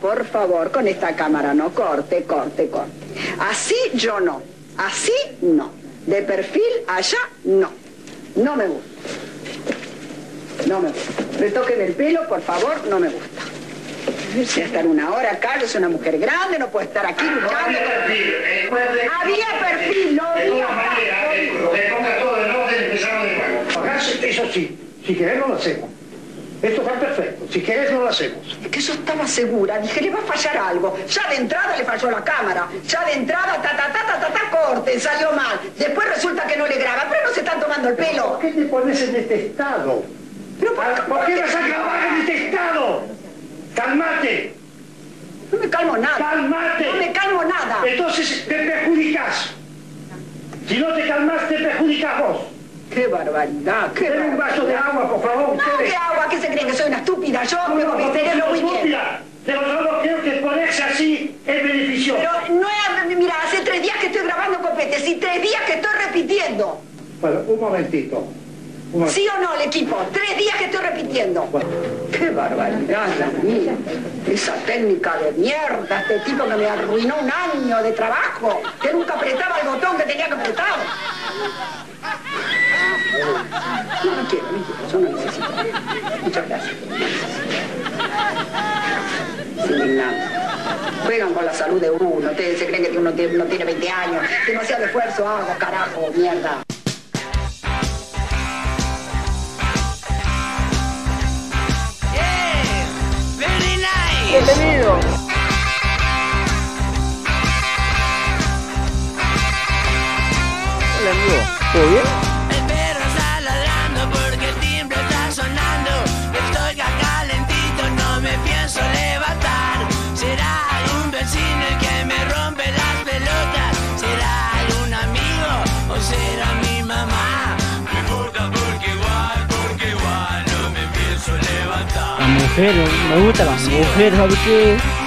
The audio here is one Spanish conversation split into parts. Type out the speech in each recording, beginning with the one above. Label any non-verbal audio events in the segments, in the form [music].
por favor, con esta cámara, no, corte, corte, corte. Así yo no, así no. De perfil allá, no. No me gusta. No me gusta. Retoque del pelo, por favor, no me gusta. Si estar una hora acá, yo soy una mujer grande, no puedo estar aquí luchando. Había perfil, no De había. todas maneras, eh, que ponga todo en orden y empezamos de nuevo. Acá, eso sí, si querés no lo hacemos. Esto está perfecto. Si querés no lo hacemos. Es que yo estaba segura, dije, le va a fallar algo. Ya de entrada le falló la cámara. Ya de entrada, ta, ta, ta, ta, ta, ta, corte, salió mal. Después resulta que no le graba, pero no se están tomando el pelo. ¿Por qué te pones en este estado? Pero ¿por, Ah, ¿Por qué vas a grabar en este estado? ¡Calmate! No me calmo nada. ¡Calmate! No me calmo nada. Entonces te perjudicas. Si no te calmas, te perjudicas vos. Qué barbaridad, qué Deme un vaso de agua, por favor, No, ustedes. ¿qué agua? ¿Qué se creen que soy una estúpida? Yo No, no, mi cerebro muy bien. estúpida. Pero yo no creo que ponerse así es beneficioso. Pero no es, mira, hace tres días que estoy grabando copetes y tres días que estoy repitiendo. Bueno, un momentito. Un momentito. ¿Sí o no, el equipo? Tres días que estoy repitiendo. Bueno. ¡Qué barbaridad la mía! Esa técnica de mierda, este tipo que me arruinó un año de trabajo, que nunca apretaba el botón que tenía que apretar. No, no quiero, no quiero, yo no necesito. Muchas gracias. Nada. Juegan con la salud de uno, ustedes se creen que uno tiene, uno tiene 20 años, demasiado esfuerzo hago, carajo, mierda. Bienvenido. Hola amigo, ¿todo bien? El perro está ladrando porque el timbre está sonando. Estoy acá calentito, no me pienso levantar. Será algún vecino el que me rompe las pelotas. Será algún amigo o será mi mamá. No importa porque igual, porque igual no me pienso levantar. La mujer, me gusta la mujer, ¿sabes qué?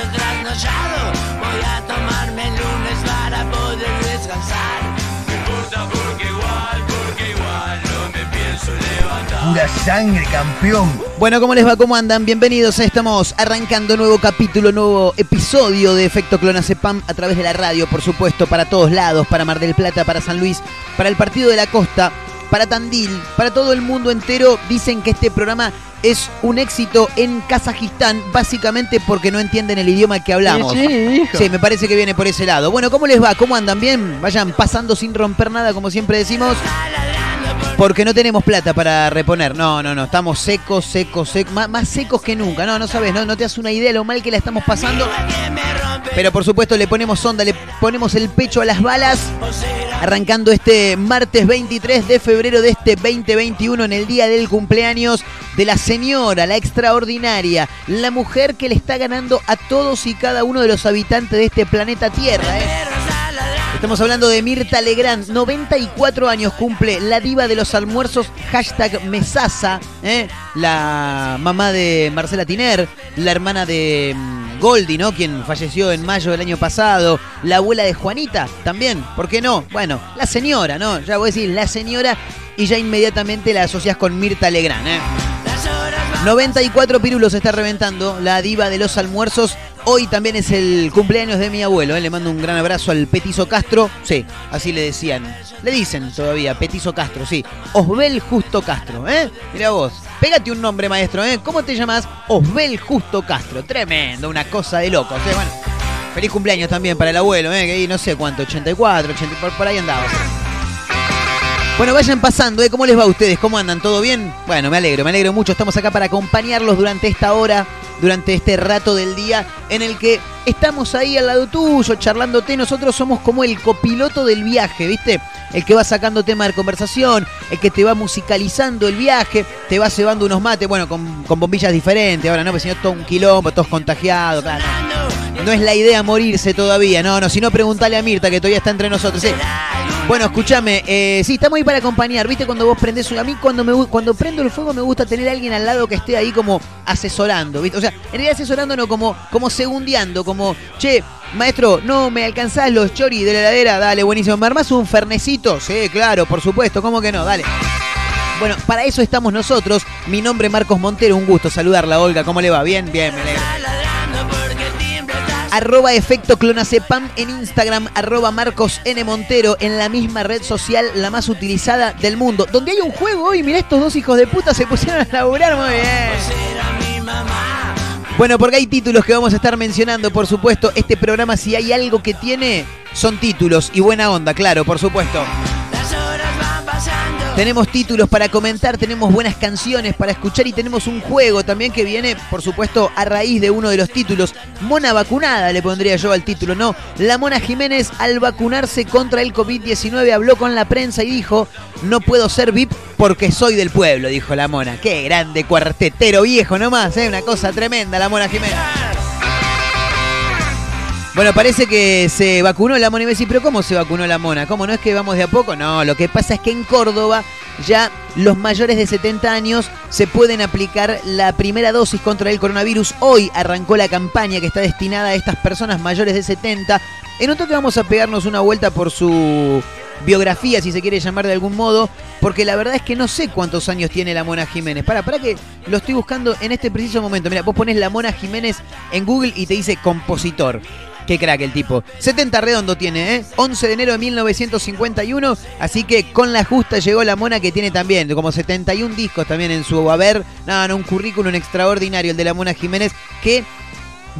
Trasnochado, voy a tomarme el lunes para poder descansar. No importa porque igual, porque igual no me pienso levantar. Pura sangre, campeón. Bueno, ¿cómo les va? ¿Cómo andan? Bienvenidos. Estamos arrancando nuevo capítulo, nuevo episodio de Efecto Clonacepam a través de la radio, por supuesto, para todos lados, para Mar del Plata, para San Luis, para el Partido de la Costa, para Tandil, para todo el mundo entero. Dicen que este programa es un éxito en Kazajistán, básicamente porque no entienden el idioma que hablamos. Sí, sí, hijo. Sí, me parece que viene por ese lado. Bueno, ¿cómo les va? ¿Cómo andan? ¿Bien? Vayan pasando sin romper nada, como siempre decimos. Porque no tenemos plata para reponer. No, no, no. Estamos secos, secos, secos. Más, secos que nunca. No, no sabes, no, no te das una idea de lo mal que la estamos pasando. Pero por supuesto le ponemos onda, le ponemos el pecho a las balas. Arrancando este martes 23 de febrero de este 2021 en el día del cumpleaños de la señora, la extraordinaria, la mujer que le está ganando a todos y cada uno de los habitantes de este planeta Tierra. ¿eh? Estamos hablando de Mirta Legrand, 94 años cumple, la diva de los almuerzos, hashtag Mesasa, ¿eh? la mamá de Marcela Tiner, la hermana de mm, Goldi, ¿no? Quien falleció en mayo del año pasado, la abuela de Juanita también, ¿por qué no? Bueno, la señora, ¿no? Ya voy a decir la señora y ya inmediatamente la asocias con Mirta Legrand, ¿eh? 94 pirulos está reventando la diva de los almuerzos. Hoy también es el cumpleaños de mi abuelo. ¿eh? Le mando un gran abrazo al Petizo Castro. Sí, así le decían. Le dicen todavía, Petizo Castro, sí. Osbel Justo Castro, ¿eh? Mira vos. Pégate un nombre, maestro, ¿eh? ¿Cómo te llamas? Osbel Justo Castro. Tremendo, una cosa de locos, ¿eh? Bueno, feliz cumpleaños también para el abuelo, ¿eh? Que ahí no sé cuánto, 84, 80, por, por ahí andaba. Bueno, vayan pasando, ¿eh? ¿Cómo les va a ustedes? ¿Cómo andan? ¿Todo bien? Bueno, me alegro, me alegro mucho. Estamos acá para acompañarlos durante esta hora, durante este rato del día en el que estamos ahí al lado tuyo, charlándote. Nosotros somos como el copiloto del viaje, ¿viste? El que va sacando tema de conversación, el que te va musicalizando el viaje, te va cebando unos mates, bueno, con, bombillas diferentes. Ahora no, porque si todo un quilombo, todos contagiados, claro. No es la idea morirse todavía, no, no, si no, preguntale a Mirta que todavía está entre nosotros. Bueno, escúchame, eh, sí, estamos ahí para acompañar. ¿Viste cuando vos prendés un- A mí cuando cuando prendo el fuego me gusta tener a alguien al lado que esté ahí como asesorando, ¿viste? O sea, en realidad asesorando no como, como segundeando, como, che, maestro, no me alcanzás los choris de la heladera, dale, buenísimo. ¿Me armás un fernecito? Sí, claro, por supuesto, ¿cómo que no? Dale. Bueno, para eso estamos nosotros. Mi nombre es Marcos Montero, un gusto saludarla, Olga. ¿Cómo le va? Bien, bien, me. Arroba efecto clonacepam en Instagram, arroba Marcos N. Montero en la misma red social, la más utilizada del mundo. Donde hay un juego hoy, mirá, estos dos hijos de puta se pusieron a laburar muy bien. Bueno, porque hay títulos que vamos a estar mencionando, por supuesto. Este programa, si hay algo que tiene, son títulos y buena onda, claro, por supuesto. Tenemos títulos para comentar, tenemos buenas canciones para escuchar y tenemos un juego también que viene, por supuesto, a raíz de uno de los títulos. Mona vacunada le pondría yo al título, ¿no? La Mona Jiménez al vacunarse contra el COVID-19 habló con la prensa y dijo, no puedo ser VIP porque soy del pueblo, dijo la Mona. Qué grande cuartetero viejo nomás, ¿eh? Una cosa tremenda la Mona Jiménez. Bueno, parece que se vacunó la mona y me decís, pero ¿cómo se vacunó la mona? ¿Cómo no es que vamos de a poco? No, lo que pasa es que en Córdoba ya los mayores de 70 años se pueden aplicar la primera dosis contra el coronavirus. Hoy arrancó la campaña que está destinada a estas personas mayores de 70. En un toque vamos a pegarnos una vuelta por su biografía, si se quiere llamar de algún modo, porque la verdad es que no sé cuántos años tiene la Mona Jiménez. Para, para que lo estoy buscando en este preciso momento. Mira, vos pones la Mona Jiménez en Google y te dice compositor. Qué crack el tipo. 70 redondo tiene, ¿eh? 11 de enero de 1951. Así que con la justa llegó la mona que tiene también, como 71 discos también en su haber. No, no, un currículum extraordinario el de la mona Jiménez. Que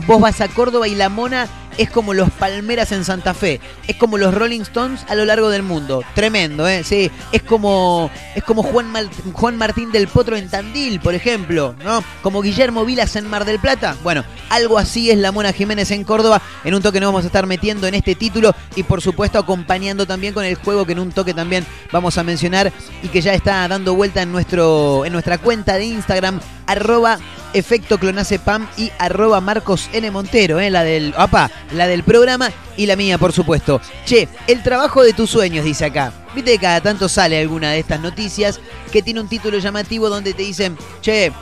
vos vas a Córdoba y la mona es como los Palmeras en Santa Fe. Es como los Rolling Stones a lo largo del mundo. Tremendo, ¿eh? Sí. Es como, es como Juan, Juan Martín del Potro en Tandil, por ejemplo, ¿no? Como Guillermo Vilas en Mar del Plata. Bueno, algo así es la Mona Jiménez en Córdoba. En un toque nos vamos a estar metiendo en este título y por supuesto acompañando también con el juego que en un toque también vamos a mencionar y que ya está dando vuelta en, nuestro, en nuestra cuenta de Instagram, arroba efecto clonacepam y arroba Marcos N. Montero, ¿eh? la del, opa, la del programa y la mía, por supuesto. Che, el trabajo de tus sueños, dice acá. Viste que cada tanto sale alguna de estas noticias que tiene un título llamativo donde te dicen, che,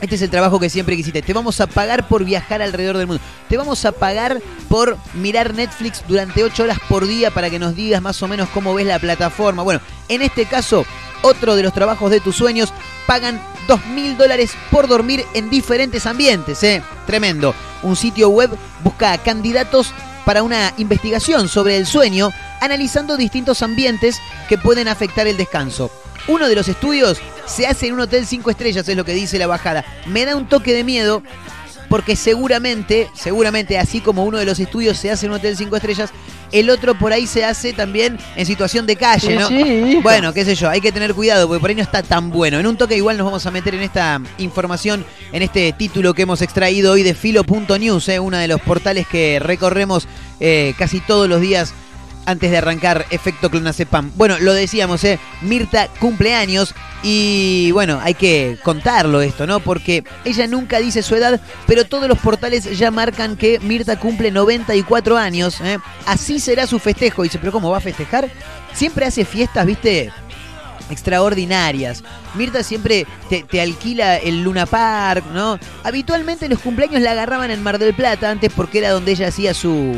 este es el trabajo que siempre quisiste. Te vamos a pagar por viajar alrededor del mundo. Te vamos a pagar por mirar Netflix durante 8 horas por día para que nos digas más o menos cómo ves la plataforma. Bueno, en este caso, otro de los trabajos de tus sueños pagan 2 mil dólares por dormir en diferentes ambientes. ¿eh? Tremendo. Un sitio web busca candidatos para una investigación sobre el sueño, analizando distintos ambientes que pueden afectar el descanso. Uno de los estudios se hace en un hotel 5 estrellas, es lo que dice la bajada. Me da un toque de miedo porque seguramente, seguramente así como uno de los estudios se hace en un hotel 5 estrellas, el otro por ahí se hace también en situación de calle, ¿no? Sí. Bueno, qué sé yo, hay que tener cuidado porque por ahí no está tan bueno. En un toque igual nos vamos a meter en esta información, en este título que hemos extraído hoy de filo.news, eh, uno de los portales que recorremos eh, casi todos los días antes de arrancar Efecto Clonacepam. Bueno, lo decíamos, ¿eh? Mirta cumpleaños y bueno, hay que contarlo esto, ¿no? Porque ella nunca dice su edad, pero todos los portales ya marcan que Mirta cumple 94 años. ¿eh? Así será su festejo. Dice, pero ¿cómo va a festejar? Siempre hace fiestas, ¿viste? extraordinarias. Mirta siempre te, te alquila el Luna Park, ¿no? Habitualmente los cumpleaños la agarraban en Mar del Plata antes porque era donde ella hacía su,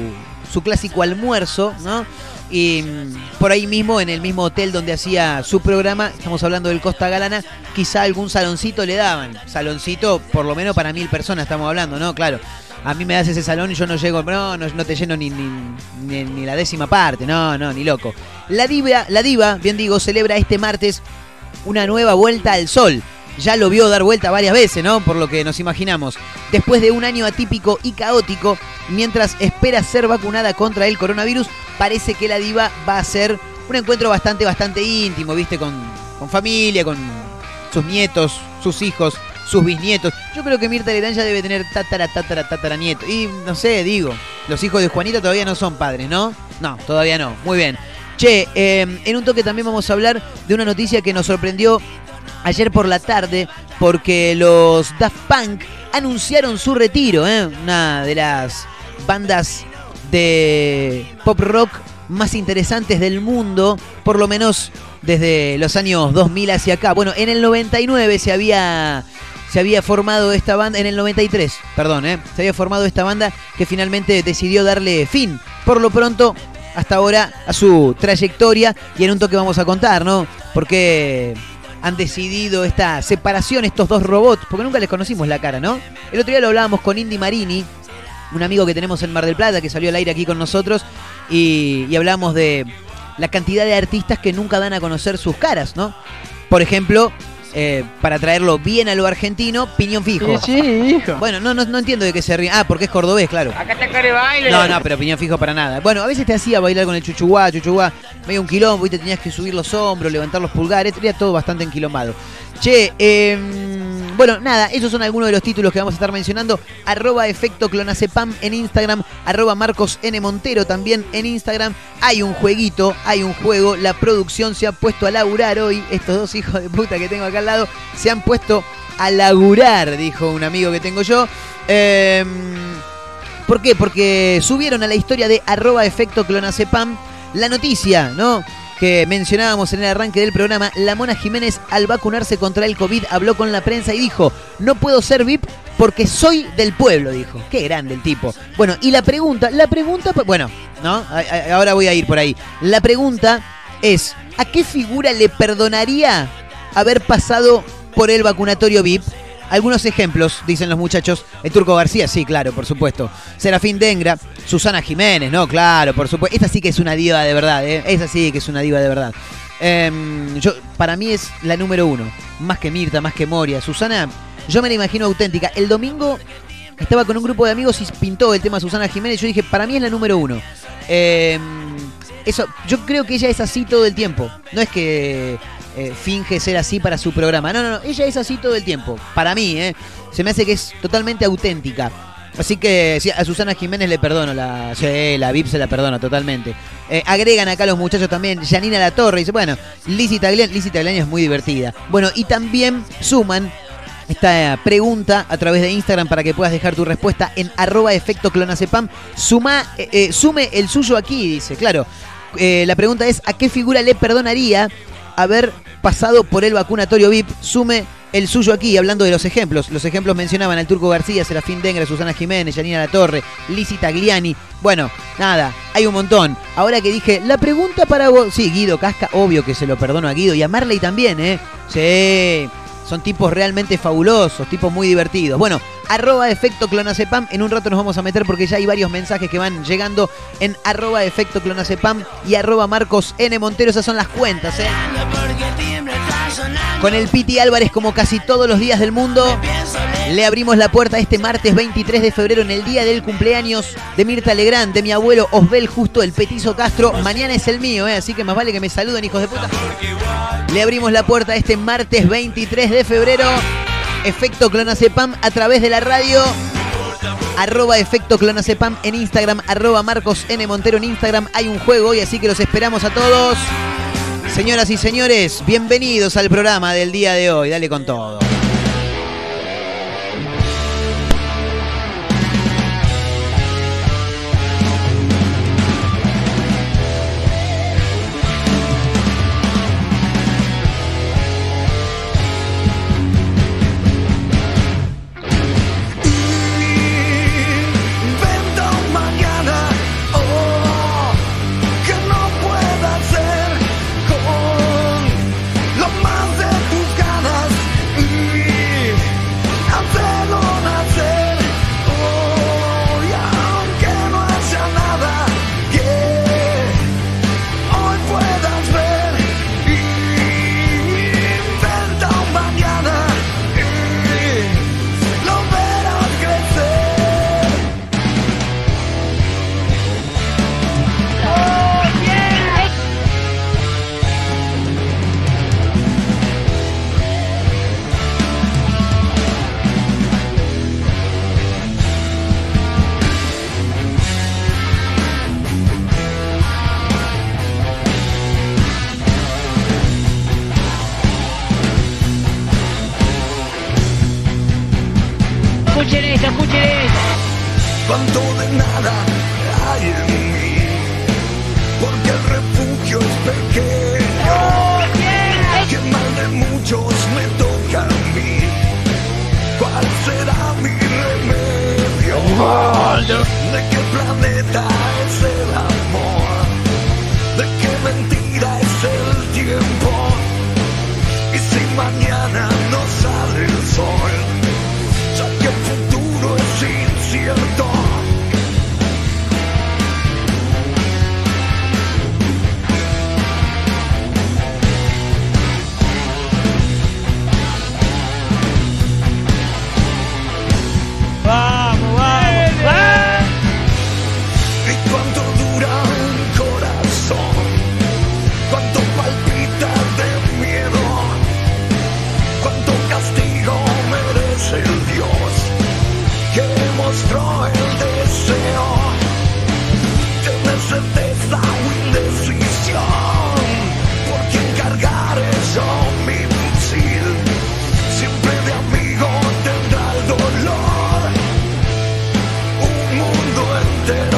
su clásico almuerzo, ¿no? Y mm, por ahí mismo, en el mismo hotel donde hacía su programa, estamos hablando del Costa Galana, quizá algún saloncito le daban. Saloncito, por lo menos para mil personas estamos hablando, ¿no? Claro. A mí me das ese salón y yo no llego, no, no, no te lleno ni, ni, ni- ni la décima parte, no, no, ni loco. La diva, la diva, bien digo, celebra este martes una nueva vuelta al sol. Ya lo vio dar vuelta varias veces, ¿no? Por lo que nos imaginamos. Después de un año atípico y caótico, mientras espera ser vacunada contra el coronavirus, parece que la diva va a ser un encuentro bastante, bastante íntimo, ¿viste? Con, familia, con sus nietos, sus hijos, sus bisnietos. Yo creo que Mirta Legrand ya debe tener tatara, tatara, tatara nieto. Y no sé, digo, los hijos de Juanita todavía no son padres, ¿no? No, todavía no. Muy bien. Che, eh, en un toque también vamos a hablar de una noticia que nos sorprendió ayer por la tarde porque los Daft Punk anunciaron su retiro, ¿eh? una de las bandas de pop rock más interesantes del mundo, por lo menos desde los años 2000 hacia acá. Bueno, en el 99 se había se había formado esta banda, en el 93, perdón, ¿eh? se había formado esta banda que finalmente decidió darle fin, por lo pronto, hasta ahora, a su trayectoria y en un toque vamos a contar, ¿no? Porque han decidido esta separación, estos dos robots, porque nunca les conocimos la cara, ¿no? El otro día lo hablábamos con Indy Marini, un amigo que tenemos en Mar del Plata, que salió al aire aquí con nosotros, y, y hablamos de la cantidad de artistas que nunca dan a conocer sus caras, ¿no? Por ejemplo, eh, para traerlo bien a lo argentino, Piñón Fijo. Sí, sí, hijo. Bueno, no, no, no entiendo de qué se ríe. Ah, porque es cordobés, claro. Acá está care baile. No, no, pero piñón fijo para nada. Bueno, a veces te hacía bailar con el chuchuá, chuchuá, medio un quilombo y te tenías que subir los hombros, levantar los pulgares, tenía todo bastante enquilombado. Che, eh, bueno, nada, esos son algunos de los títulos que vamos a estar mencionando. Arroba efecto clonacepam en Instagram, arroba Marcos N. Montero también en Instagram. Hay un jueguito, hay un juego, la producción se ha puesto a laburar hoy. Estos dos hijos de puta que tengo acá al lado se han puesto a laburar, dijo un amigo que tengo yo. Eh, ¿Por qué? Porque subieron a la historia de arroba efecto clonacepam la noticia, ¿no? Que mencionábamos en el arranque del programa, la Mona Jiménez al vacunarse contra el COVID habló con la prensa y dijo, no puedo ser VIP porque soy del pueblo, dijo. Qué grande el tipo. Bueno, y la pregunta, la pregunta, bueno, ¿no? Ahora voy a ir por ahí. La pregunta es, ¿a qué figura le perdonaría haber pasado por el vacunatorio VIP? Algunos ejemplos, dicen los muchachos. El Turco García, sí, claro, por supuesto. Serafín Dengra, Susana Jiménez, no, claro, por supuesto. Esta sí que es una diva de verdad, ¿eh? Esa sí que es una diva de verdad. Em, yo, para mí es la número uno. Más que Mirta, más que Moria. Susana, yo me la imagino auténtica. El domingo estaba con un grupo de amigos y pintó el tema Susana Jiménez. Yo dije, para mí es la número uno. Em, eso, yo creo que ella es así todo el tiempo. No es que eh, finge ser así para su programa. No, no, no. Ella es así todo el tiempo. Para mí, ¿eh? Se me hace que es totalmente auténtica. Así que a Susana Jiménez le perdono la. La VIP se la perdono totalmente. Eh, agregan acá los muchachos también. Janina La Torre dice, bueno, Lizzie Tagliani, Lizzie Tagliani es muy divertida. Bueno, y también suman esta eh, pregunta a través de Instagram para que puedas dejar tu respuesta en arroba efecto clonacepam. Suma, sume el suyo aquí, dice, claro. La pregunta es, ¿a qué figura le perdonaría haber pasado por el vacunatorio VIP? Sume el suyo aquí, hablando de los ejemplos. Los ejemplos mencionaban al Turco García, Serafín Dengra, Susana Jiménez, Janina La Torre, Lizzie Tagliani. Bueno, nada, hay un montón. Ahora que dije, la pregunta para vos... Sí, Guido Casca, obvio que se lo perdono a Guido y a Marley también, ¿eh? Sí, son tipos realmente fabulosos, tipos muy divertidos. Bueno, arroba efecto clonacepam. En un rato nos vamos a meter porque ya hay varios mensajes que van llegando en arroba efecto clonacepam y arroba Marcos N. Montero. Esas son las cuentas, ¿eh? Con el Piti Álvarez, como casi todos los días del mundo, le abrimos la puerta este martes 23 de febrero en el día del cumpleaños de Mirta Legrand, de mi abuelo Osbel Justo, el Petizo Castro. Mañana es el mío, ¿eh? así que más vale que me saluden, hijos de puta. Le abrimos la puerta este martes 23 de febrero. Efecto Clonacepam a través de la radio. Arroba Efecto Clonacepam en Instagram. Arroba Marcos N. Montero en Instagram. Hay un juego hoy, así que los esperamos a todos. Señoras y señores, bienvenidos al programa del día de hoy. Dale con todo. Mundo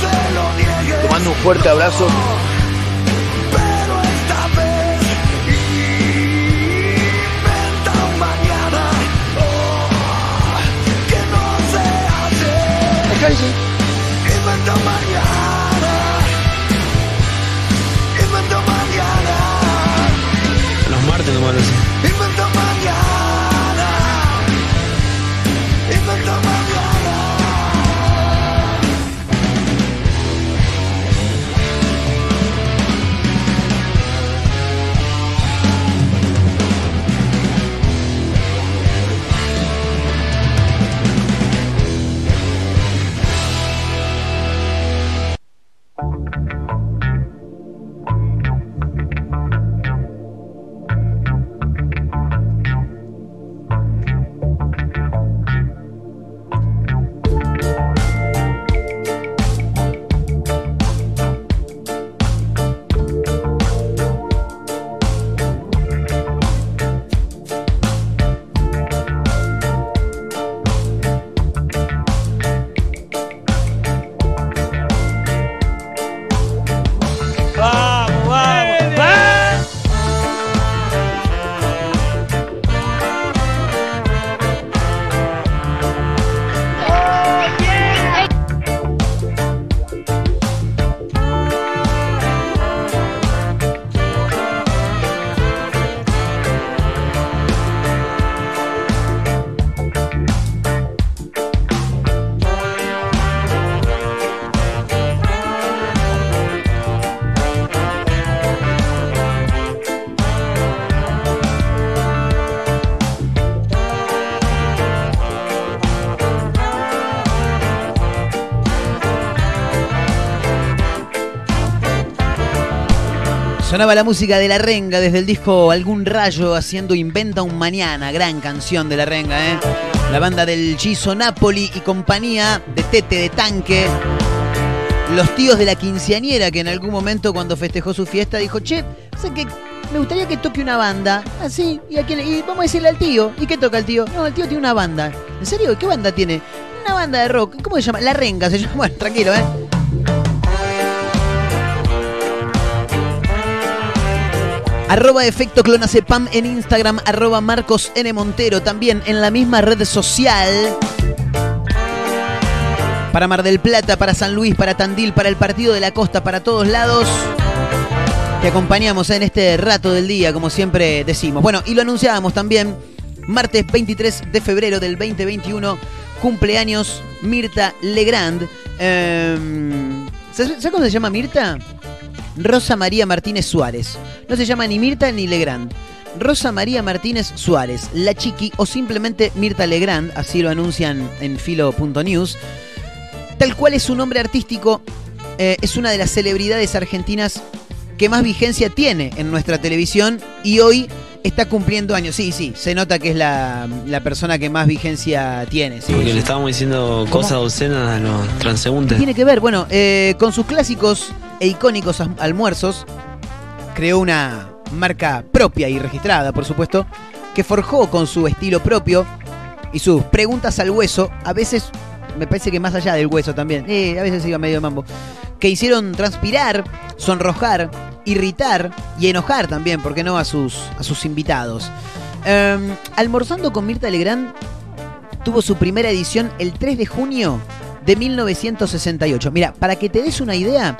se lo niegues. Te mando un fuerte abrazo. Sonaba la música de La Renga desde el disco Algún Rayo haciendo Inventa un Mañana, gran canción de La Renga, ¿eh? La banda del Chiso Napoli y compañía de Tete de Tanque. Los tíos de la quinceañera que en algún momento cuando festejó su fiesta dijo, che, sé que me gustaría que toque una banda, así, y, a quién le- y vamos a decirle al tío. ¿Y qué toca el tío? No, el tío tiene una banda. ¿En serio? ¿Qué banda tiene? Una banda de rock. ¿Cómo se llama? La Renga se llama. [laughs] Bueno, tranquilo, ¿eh? Arroba efecto clonacepam en Instagram, arroba Marcos N. Montero, también en la misma red social. Para Mar del Plata, para San Luis, para Tandil, para el Partido de la Costa, para todos lados. Te acompañamos en este rato del día, como siempre decimos. Bueno, y lo anunciábamos también, martes 23 de febrero del 2021, cumpleaños Mirta Legrand. Em, ¿Sabes cómo se llama Mirta? Rosa María Martínez Suárez. No se llama ni Mirta ni Legrand. Rosa María Martínez Suárez, La Chiqui o simplemente Mirta Legrand, así lo anuncian en filo.news. Tal cual es su nombre artístico, eh, es una de las celebridades argentinas que más vigencia tiene en nuestra televisión y hoy está cumpliendo años. Sí, sí, se nota que es la, la persona que más vigencia tiene. sí, Porque sí. le estábamos diciendo cosas obscenas a los ¿Qué transeúntes. tiene que ver? Bueno, eh, con sus clásicos e icónicos almuerzos, creó una marca propia y registrada, por supuesto, que forjó con su estilo propio y sus preguntas al hueso, a veces, me parece que más allá del hueso también, eh, a veces iba medio de mambo, que hicieron transpirar, sonrojar, irritar y enojar también, ¿por qué no?, a sus, a sus invitados. Em, almorzando con Mirta Legrand tuvo su primera edición el 3 de junio de 1968. Mira, para que te des una idea,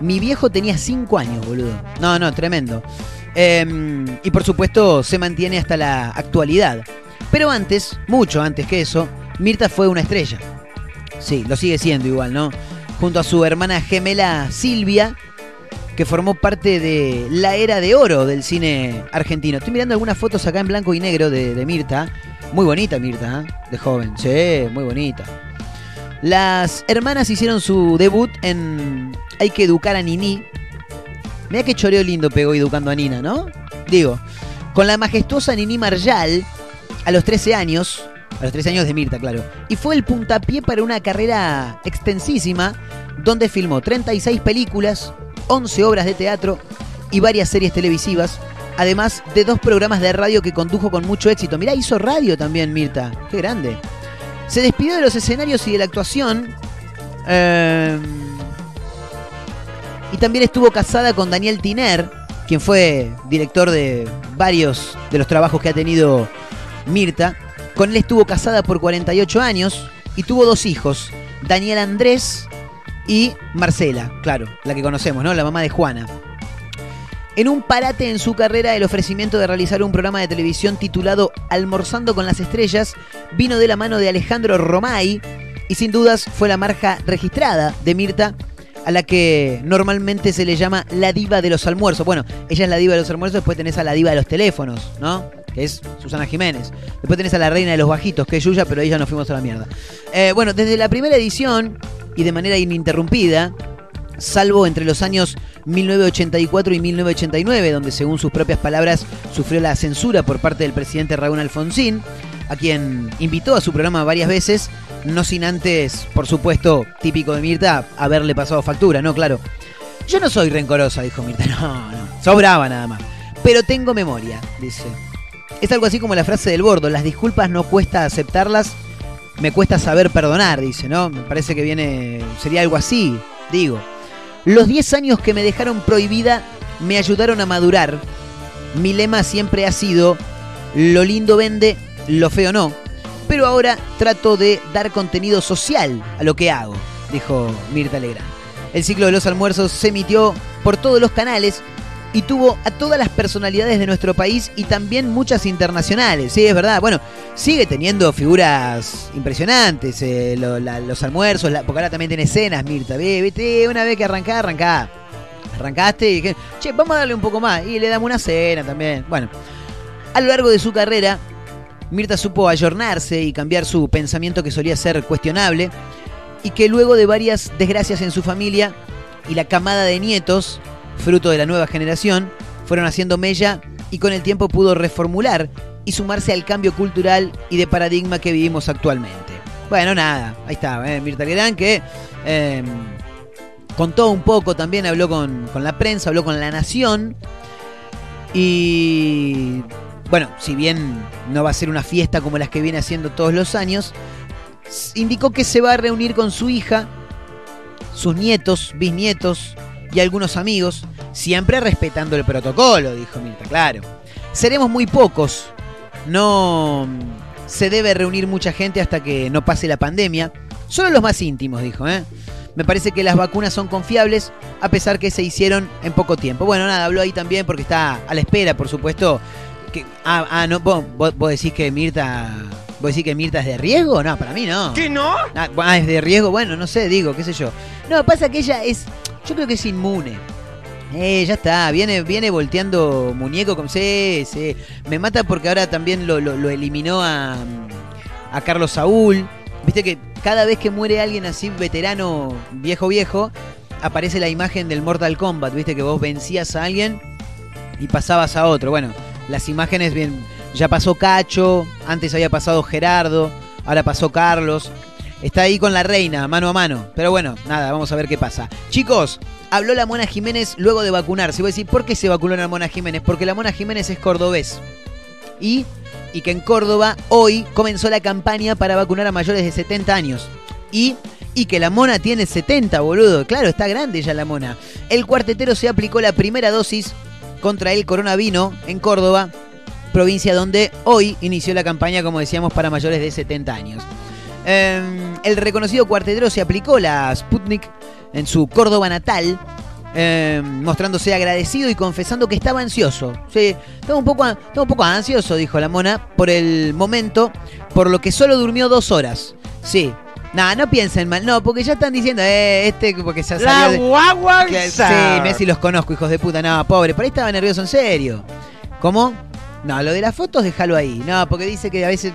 mi viejo tenía 5 años, boludo. No, no, tremendo. Em, y por supuesto se mantiene hasta la actualidad. Pero antes, mucho antes que eso, Mirta fue una estrella. Sí, lo sigue siendo igual, ¿no? Junto a su hermana gemela Silvia, que formó parte de la era de oro del cine argentino. Estoy mirando algunas fotos acá en blanco y negro de, de Mirta. Muy bonita Mirta, ¿eh? de joven. Sí, muy bonita. Las hermanas hicieron su debut en Hay que educar a Nini. Mira qué choreo lindo pegó educando a Nina, ¿no? Digo, con la majestuosa Nini Marjal a los 13 años, a los 13 años de Mirta, claro, y fue el puntapié para una carrera extensísima donde filmó 36 películas, 11 obras de teatro y varias series televisivas, además de dos programas de radio que condujo con mucho éxito. Mirá, hizo radio también Mirta, qué grande. Se despidió de los escenarios y de la actuación. eh, y también estuvo casada con Daniel Tiner, quien fue director de varios de los trabajos que ha tenido Mirta. Con él estuvo casada por 48 años y tuvo dos hijos, Daniel Andrés y Marcela, claro, la que conocemos, ¿no? La mamá de Juana. En un parate en su carrera, el ofrecimiento de realizar un programa de televisión titulado Almorzando con las Estrellas vino de la mano de Alejandro Romay y sin dudas fue la marca registrada de Mirta a la que normalmente se le llama la diva de los almuerzos. Bueno, ella es la diva de los almuerzos, después tenés a la diva de los teléfonos, ¿no? Que es Susana Jiménez. Después tenés a la reina de los bajitos, que es Yuya, pero ahí ya nos fuimos a la mierda. Eh, bueno, desde la primera edición y de manera ininterrumpida, salvo entre los años 1984 y 1989, donde según sus propias palabras sufrió la censura por parte del presidente Raúl Alfonsín, a quien invitó a su programa varias veces, no sin antes, por supuesto, típico de Mirta, haberle pasado factura, ¿no? Claro. Yo no soy rencorosa, dijo Mirta, [laughs] no, no, sobraba nada más. Pero tengo memoria, dice. Es algo así como la frase del bordo, las disculpas no cuesta aceptarlas, me cuesta saber perdonar, dice, ¿no? Me parece que viene, sería algo así, digo. Los 10 años que me dejaron prohibida me ayudaron a madurar. Mi lema siempre ha sido, lo lindo vende, lo feo no. Pero ahora trato de dar contenido social a lo que hago, dijo Mirta Legrand. El ciclo de los almuerzos se emitió por todos los canales y tuvo a todas las personalidades de nuestro país y también muchas internacionales. Sí, es verdad. Bueno, sigue teniendo figuras impresionantes, eh, lo- los almuerzos, la- porque ahora también tiene escenas, Mirta. Una vez que arrancá, arrancá. Arrancaste y dije, che, vamos a darle un poco más. Y le damos una cena también. Bueno, a lo largo de su carrera, Mirta supo ayornarse y cambiar su pensamiento que solía ser cuestionable y que luego de varias desgracias en su familia y la camada de nietos, fruto de la nueva generación, fueron haciendo mella y con el tiempo pudo reformular y sumarse al cambio cultural y de paradigma que vivimos actualmente. Bueno, nada, ahí está, ¿eh? Mirta Legrand que eh, contó un poco también, habló con, la prensa, habló con La Nación y bueno, si bien no va a ser una fiesta como las que viene haciendo todos los años, indicó que se va a reunir con su hija, sus nietos, bisnietos y algunos amigos, siempre respetando el protocolo, dijo Mirta, claro. Seremos muy pocos, no mm, se debe reunir mucha gente hasta que no pase la pandemia, solo los más íntimos, dijo, ¿eh? Me parece que las vacunas son confiables, a pesar que se hicieron en poco tiempo. Bueno, nada, habló ahí también porque está a la espera, por supuesto. Que, ah, ah, no, vos, vos- vos decís que Mirta. ¿Vos decís que Mirta es de riesgo? No, para mí no. ¿Qué no? Ah, ah, es de riesgo, bueno, no sé, digo, qué sé yo. No, pasa que ella es. Yo creo que es inmune. Eh, ya está, viene, viene volteando muñeco con. Sí, sí. Me mata porque ahora también lo, lo- lo eliminó a, a Carlos Saúl. Viste que cada vez que muere alguien así, veterano, viejo, viejo, aparece la imagen del Mortal Kombat. Viste que vos vencías a alguien y pasabas a otro. Bueno, las imágenes bien. Ya pasó Cacho, antes había pasado Gerardo, ahora pasó Carlos. Está ahí con la reina, mano a mano. Pero bueno, nada, vamos a ver qué pasa. Chicos, habló la Mona Jiménez luego de vacunarse. Voy a decir, ¿por qué se vacunó la Mona Jiménez? Porque la Mona Jiménez es cordobés. Y, y que en Córdoba hoy comenzó la campaña para vacunar a mayores de 70 años. Y, y que la Mona tiene 70, boludo. Claro, está grande ya la Mona. El cuartetero se aplicó la primera dosis contra el coronavirus en Córdoba, provincia donde hoy inició la campaña, como decíamos, para mayores de 70 años. Eh, el reconocido cuartetero se aplicó la Sputnik en su Córdoba natal, eh, mostrándose agradecido y confesando que estaba ansioso. Sí, estaba un, poco, estaba un poco ansioso, dijo la mona, por el momento, por lo que solo durmió dos horas. Sí. Nah, no piensen mal, no, porque ya están diciendo, eh, este, porque La salió de... guagua Que- Sí, Messi los conozco, hijos de puta. No, pobre, por ahí estaba nervioso en serio. ¿Cómo? No, lo de las fotos déjalo ahí. No, porque dice que a veces.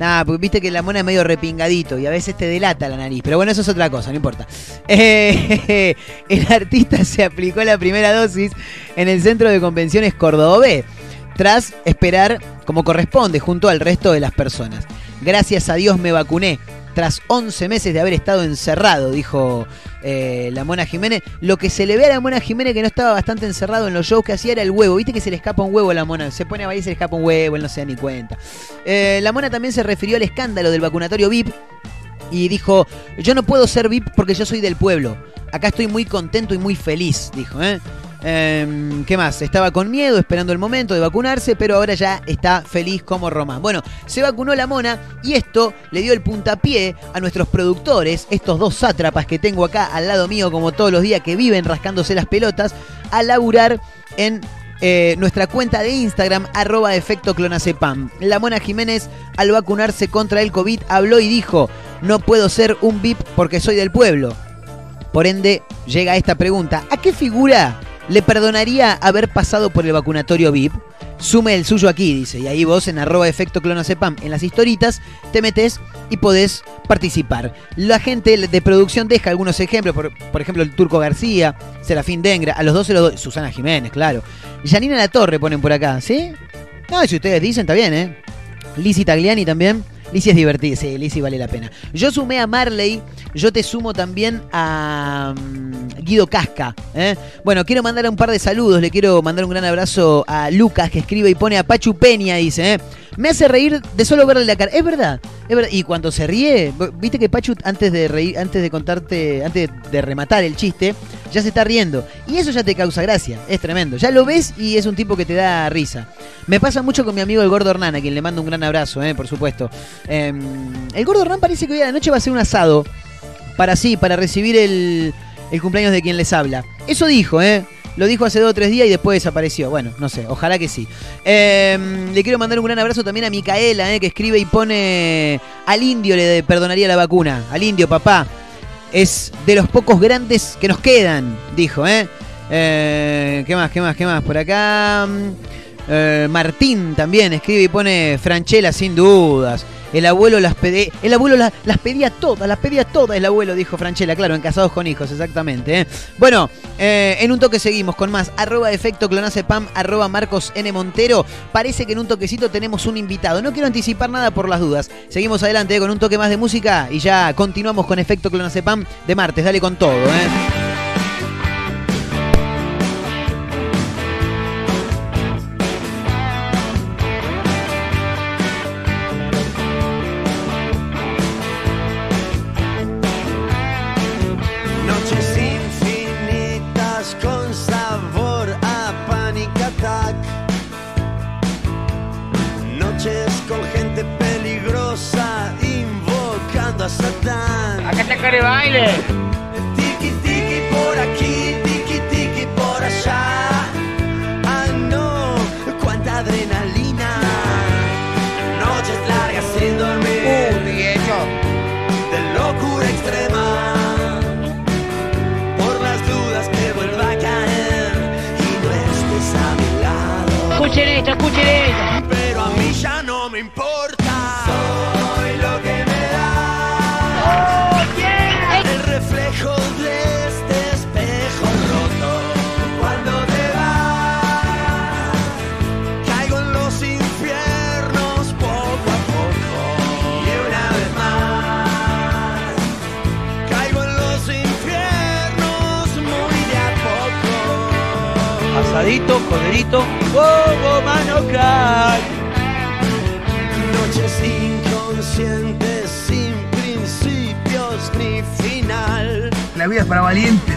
Nada, porque viste que la mona es medio repingadito y a veces te delata la nariz. Pero bueno, eso es otra cosa, no importa. [laughs] Eh, el artista se aplicó la primera dosis en el centro de convenciones Córdoba B, tras esperar como corresponde junto al resto de las personas. Gracias a Dios me vacuné. Tras 11 meses de haber estado encerrado, dijo eh, la Mona Jiménez. Lo que se le ve a la Mona Jiménez que no estaba bastante encerrado en los shows que hacía era el huevo. Viste que se le escapa un huevo a la Mona. Se pone a bailar y se le escapa un huevo, él no se da ni cuenta. Eh, la Mona también se refirió al escándalo del vacunatorio VIP y dijo, yo no puedo ser VIP porque yo soy del pueblo. Acá estoy muy contento y muy feliz, dijo. ¿eh? Em, ¿Qué más? Estaba con miedo esperando el momento de vacunarse, pero ahora ya está feliz como Román. Bueno, se vacunó la mona y esto le dio el puntapié a nuestros productores, estos dos sátrapas que tengo acá al lado mío como todos los días que viven rascándose las pelotas, a laburar en eh, nuestra cuenta de Instagram, arroba efecto clonacepam. La Mona Jiménez, al vacunarse contra el COVID, habló y dijo, no puedo ser un VIP porque soy del pueblo. Por ende, llega esta pregunta, ¿a qué figura le perdonaría haber pasado por el vacunatorio VIP? Sume el suyo aquí, dice, y ahí vos en arroba efecto clonacepam en las historitas te metes y podés participar. La gente de producción deja algunos ejemplos, por, por ejemplo el Turco García, Serafín Dengra, a los dos se los doy, Susana Jiménez, claro. Janina La Torre ponen por acá, ¿sí? No, y si ustedes dicen, está bien, ¿eh? Lizzy Tagliani también. Lizzy es divertida, sí, Lizzy vale la pena. Yo sumé a Marley, yo te sumo también a mm, Guido Casca. ¿eh? Bueno, quiero mandar un par de saludos, le quiero mandar un gran abrazo a Lucas que escribe y pone a Pachu Peña, dice, ¿eh? Me hace reír de solo verle la cara. Es verdad, es verdad. Y cuando se ríe, viste que Pachu antes de reír, antes de contarte, antes de rematar el chiste, ya se está riendo. Y eso ya te causa gracia, es tremendo. Ya lo ves y es un tipo que te da risa. Me pasa mucho con mi amigo el Gordo Hernán, a quien le mando un gran abrazo, eh, por supuesto. Eh, el Gordo Hernán parece que hoy a la noche va a hacer un asado. Para sí, para recibir el, el cumpleaños de quien les habla. Eso dijo, ¿eh? Lo dijo hace dos o tres días y después desapareció. Bueno, no sé, ojalá que sí. Eh, le quiero mandar un gran abrazo también a Micaela, eh, que escribe y pone al indio le perdonaría la vacuna. Al indio, papá. Es de los pocos grandes que nos quedan, dijo, ¿eh? Eh, ¿Qué más, qué más, qué más? Por acá... mm, eh, Martín también escribe y pone Franchella sin dudas. El abuelo las pedía, pedía todas, las pedía todas el abuelo, dijo Franchella, claro, en Casados con Hijos, exactamente. ¿eh? Bueno, eh, en un toque seguimos con más, arroba efecto clonacepam, arroba Marcos N. Montero. Parece que en un toquecito tenemos un invitado. No quiero anticipar nada por las dudas. Seguimos adelante eh, con un toque más de música y ya continuamos con efecto clonacepam de martes. Dale con todo, ¿eh? La vida es para valientes.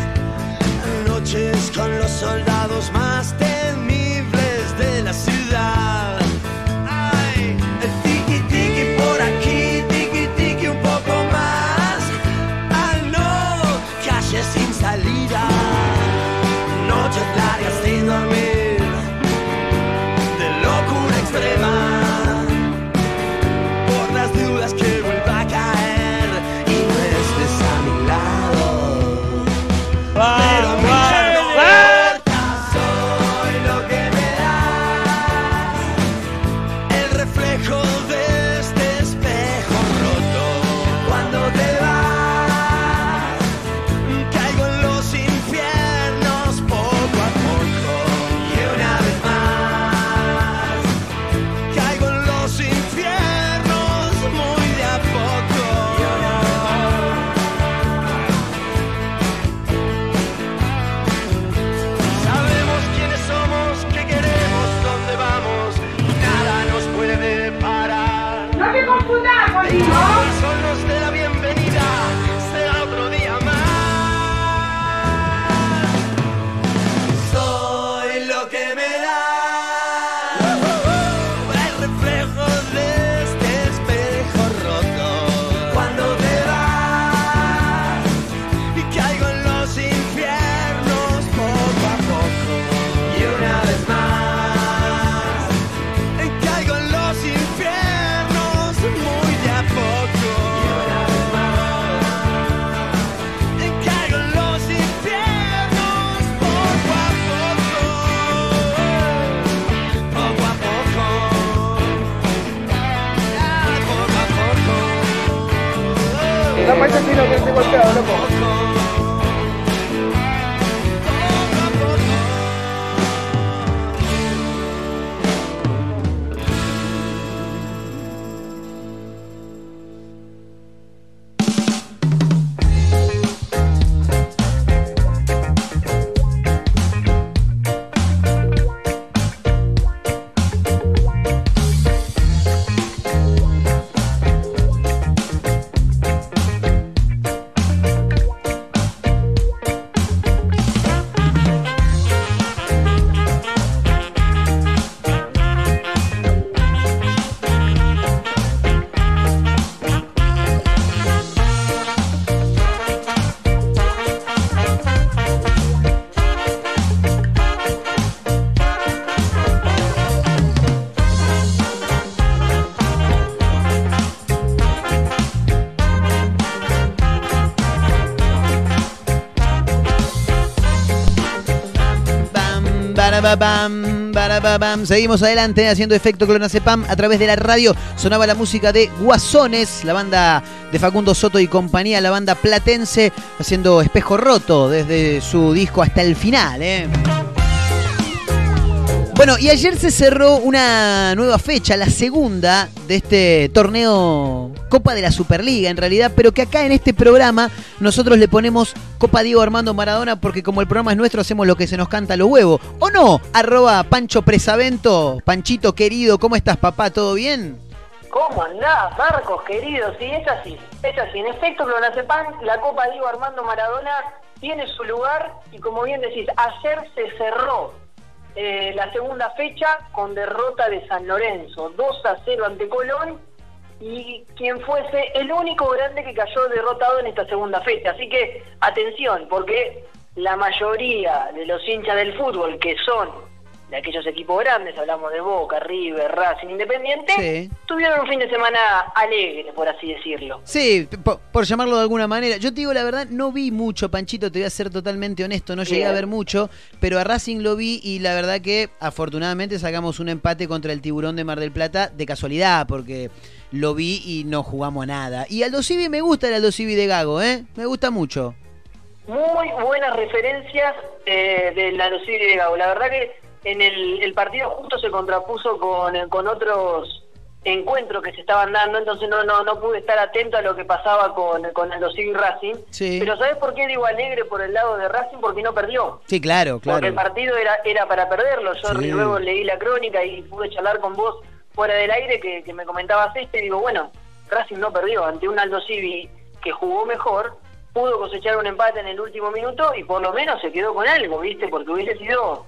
available. Seguimos adelante haciendo efecto clonazepam a través de la radio. Sonaba la música de Guasones, la banda de Facundo Soto y compañía, la banda platense, haciendo espejo roto desde su disco hasta el final. ¿eh? Bueno, y ayer se cerró una nueva fecha, la segunda de este torneo Copa de la Superliga en realidad, pero que acá en este programa nosotros le ponemos Copa Diego Armando Maradona porque como el programa es nuestro hacemos lo que se nos canta lo huevo. ¿O no? Arroba Pancho Presavento, Panchito querido, ¿cómo estás papá? ¿Todo bien? ¿Cómo andás, Marcos, querido? Sí, es así. Es así. En efecto, Clonacepan, la Copa Diego Armando Maradona tiene su lugar y como bien decís, ayer se cerró eh, la segunda fecha con derrota de San Lorenzo, 2 a 0 ante Colón y quien fuese el único grande que cayó derrotado en esta segunda fecha. Así que atención, porque la mayoría de los hinchas del fútbol que son de aquellos equipos grandes, hablamos de Boca, River, Racing, Independiente, Sí. tuvieron un fin de semana alegre, por así decirlo. Sí, por, por llamarlo de alguna manera. Yo te digo la verdad, no vi mucho, Panchito, te voy a ser totalmente honesto, no llegué a ver mucho, pero a Racing lo vi y la verdad que afortunadamente sacamos un empate contra el Tiburón de Mar del Plata de casualidad, porque lo vi y no jugamos a nada. Y Aldo Civi me gusta el Aldo Civi de Gago, ¿eh? Me gusta mucho. Muy buenas referencias eh, de la Lucía de Gago. La verdad que en el, el partido justo se contrapuso con, con otros encuentros que se estaban dando, entonces no no no pude estar atento a lo que pasaba con, con el Lucía y Racing. Sí. Pero ¿sabes por qué digo alegre por el lado de Racing? Porque no perdió. Sí, claro, Porque el claro. partido era, era para perderlo. Yo Sí. luego leí la crónica y pude charlar con vos fuera del aire que, que me comentabas este y digo, bueno, Racing no perdió ante un Aldo Civi que jugó mejor, pudo cosechar un empate en el último minuto y por lo menos se quedó con algo, ¿viste? Porque hubiese sido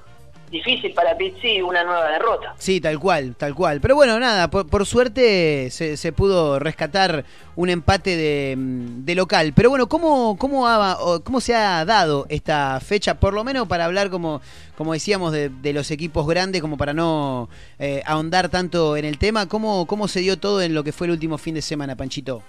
difícil para Pizzi una nueva derrota. Sí, tal cual, tal cual. Pero bueno, nada, por, por suerte se, se pudo rescatar un empate de, mm, de local. Pero bueno, ¿cómo, cómo, ha- ¿cómo se ha dado esta fecha? Por lo menos para hablar, como, como decíamos, de, de los equipos grandes, como para no eh, ahondar tanto en el tema. ¿Cómo, ¿Cómo se dio todo en lo que fue el último fin de semana, Panchito?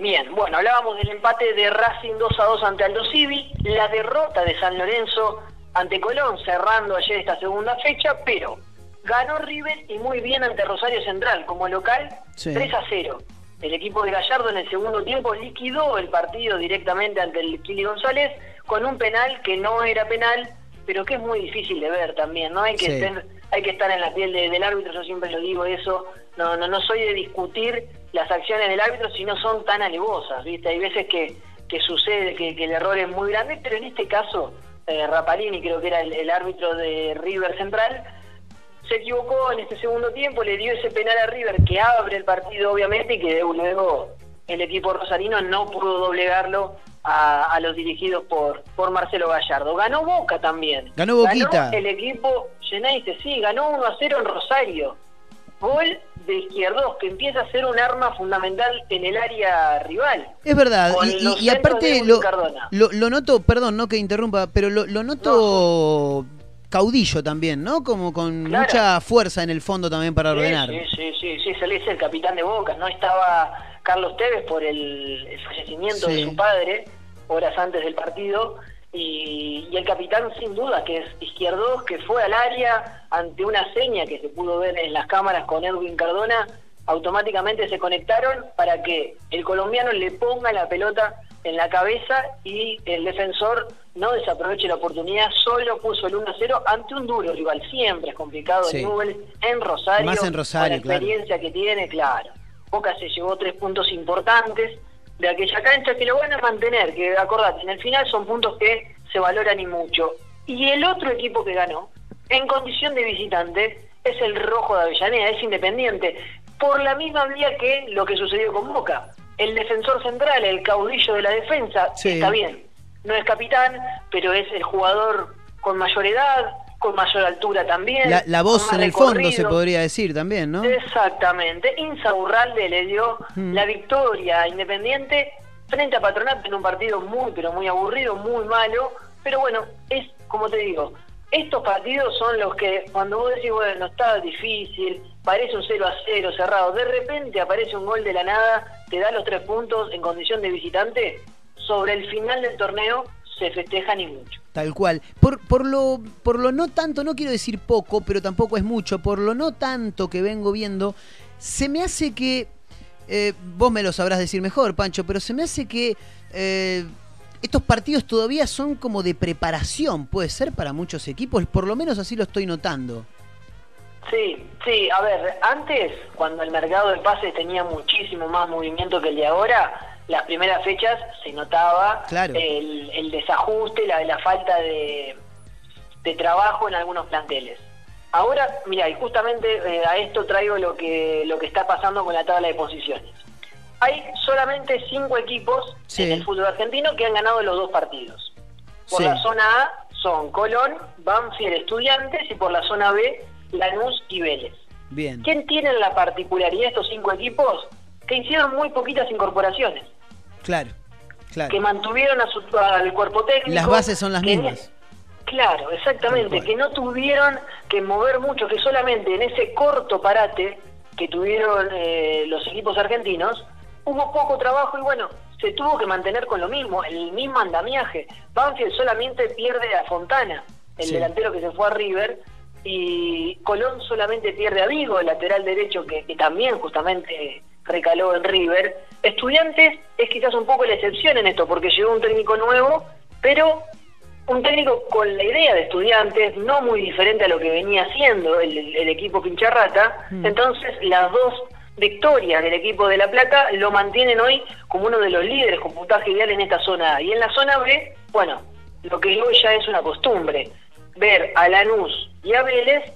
Bien, bueno, hablábamos del empate de Racing 2 a 2 ante Aldo Civi, la derrota de San Lorenzo ante Colón cerrando ayer esta segunda fecha, pero ganó River y muy bien ante Rosario Central como local Sí. 3 a 0. El equipo de Gallardo en el segundo tiempo liquidó el partido directamente ante el Kili González con un penal que no era penal, pero que es muy difícil de ver también, ¿no? Hay que Sí. estar, hay que estar en la piel de- del árbitro, yo siempre lo digo eso, no, no, no soy de discutir las acciones del árbitro si no son tan alevosas, ¿viste? Hay veces que, que sucede que, que el error es muy grande, pero en este caso, eh, Rapalini creo que era el, el árbitro de River Central, se equivocó en este segundo tiempo, le dio ese penal a River que abre el partido obviamente y que luego el equipo rosarino no pudo doblegarlo a, a los dirigidos por, por Marcelo Gallardo. Ganó Boca también. Ganó Boquita. el equipo Geneise, sí, ganó 1 a 0 en Rosario. Gol de Izquierdos, que empieza a ser un arma fundamental en el área rival. Es verdad, y, aparte lo, lo, lo noto, perdón, no que interrumpa, pero lo, lo noto caudillo también, ¿no? Como con Claro. mucha fuerza en el fondo también para Sí, ordenar. Sí, sí, sí, sí, él es el capitán de Boca. No estaba Carlos Tevez por el, el fallecimiento Sí. de su padre horas antes del partido. Y, y el capitán, sin duda, que es Izquierdos, que fue al área ante una seña que se pudo ver en las cámaras con Edwin Cardona, automáticamente se conectaron para que el colombiano le ponga la pelota en la cabeza y el defensor no desaproveche la oportunidad, solo puso el 1-0 ante un duro rival. Siempre es complicado Sí. el en Rosario, Más en Rosario, con la experiencia que tiene, claro. Boca se llevó tres puntos importantes de aquella cancha que lo van a mantener, que acordate, en el final son puntos que se valoran y mucho. Y el otro equipo que ganó, en condición de visitante, es el Rojo de Avellaneda, es independiente, por la misma vía que lo que sucedió con Boca. El defensor central, el caudillo de la defensa, Sí. está bien, no es capitán, pero es el jugador con mayor edad, con mayor altura también. La, la voz en el fondo se podría decir también, ¿no? Exactamente. Insaurralde le dio Mm. la victoria a Independiente frente a Patronato en un partido muy, pero muy aburrido, muy malo. Pero bueno, es como te digo, estos partidos son los que cuando vos decís, bueno, está difícil, parece un 0 a 0 cerrado, de repente aparece un gol de la nada, te da los tres puntos en condición de visitante, sobre el final del torneo se festejan y mucho. Tal cual. Por, por, lo, por lo no tanto, no quiero decir poco, pero tampoco es mucho, por lo no tanto que vengo viendo, se me hace que, eh, vos me lo sabrás decir mejor, Pancho, pero se me hace que eh, estos partidos todavía son como de preparación, puede ser para muchos equipos, por lo menos así lo estoy notando. Sí, sí, a ver, antes, cuando el mercado de pases tenía muchísimo más movimiento que el de ahora, las primeras fechas se notaba Claro. el, el desajuste, la, la falta de, de trabajo en algunos planteles. Ahora, mira, y justamente eh, a esto traigo lo que, lo que está pasando con la tabla de posiciones. Hay solamente cinco equipos Sí. en el fútbol argentino que han ganado los dos partidos. Por Sí. la zona A son Colón, Banfield, Estudiantes y por la zona B, Lanús y Vélez. Bien. ¿Quién tiene la particularidad estos cinco equipos? Que hicieron muy poquitas incorporaciones, Claro, claro. que mantuvieron a su, al cuerpo técnico. Las bases son las que- mismas. Claro, exactamente, que no tuvieron que mover mucho, que solamente en ese corto parate que tuvieron eh, los equipos argentinos, hubo poco trabajo y bueno, se tuvo que mantener con lo mismo, el mismo andamiaje. Banfield solamente pierde a Fontana, el Sí. delantero que se fue a River, y Colón solamente pierde a Vigo, el lateral derecho que, que también justamente recaló en River. Estudiantes es quizás un poco la excepción en esto, porque llegó un técnico nuevo, pero un técnico con la idea de estudiantes, no muy diferente a lo que venía haciendo el, el equipo Pincharrata. Entonces, las dos victorias del equipo de La Plata lo mantienen hoy como uno de los líderes con puntaje ideal en esta zona A. Y en la zona B, bueno, lo que hoy ya es una costumbre, ver a Lanús y a Vélez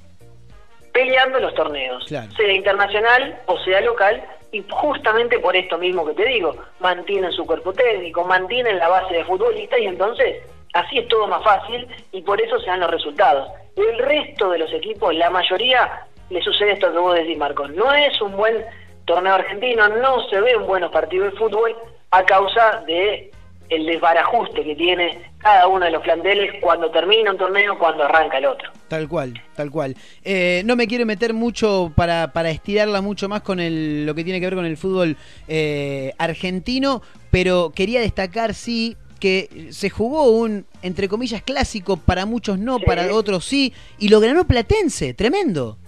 peleando los torneos, Claro. sea internacional o sea local, y justamente por esto mismo que te digo, mantienen su cuerpo técnico, mantienen la base de futbolistas y entonces así es todo más fácil y por eso se dan los resultados. El resto de los equipos, la mayoría, le sucede esto que vos decís, Marcos, no es un buen torneo argentino, no se ven buenos partidos de fútbol a causa de el desbarajuste que tiene cada uno de los planteles cuando termina un torneo, cuando arranca el otro. Tal cual, tal cual. Eh, no me quiero meter mucho para, para estirarla mucho más con el, lo que tiene que ver con el fútbol eh, argentino, pero quería destacar, sí, que se jugó un, entre comillas, clásico, para muchos no, Sí. para otros sí, y lo ganó Platense, tremendo.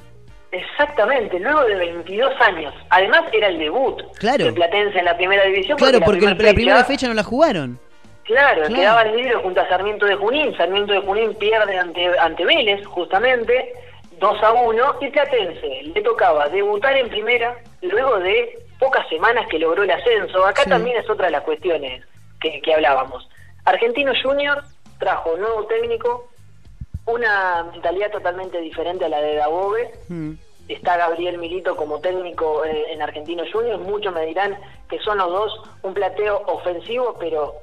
Exactamente, luego de 22 años. Además era el debut Claro. de Platense en la primera división. Claro, porque la, la primera fecha no la jugaron. Claro, Claro. quedaba el libro junto a Sarmiento de Junín. Sarmiento de Junín pierde ante, ante Vélez, justamente, 2 a 1. Y Platense le tocaba debutar en primera luego de pocas semanas que logró el ascenso. Acá Sí. también es otra de las cuestiones que, que hablábamos. Argentino Junior trajo un nuevo técnico, una mentalidad totalmente diferente a la de Dabove Mm. está Gabriel Milito como técnico eh, en Argentino Juniors, muchos me dirán que son los dos un plateo ofensivo, pero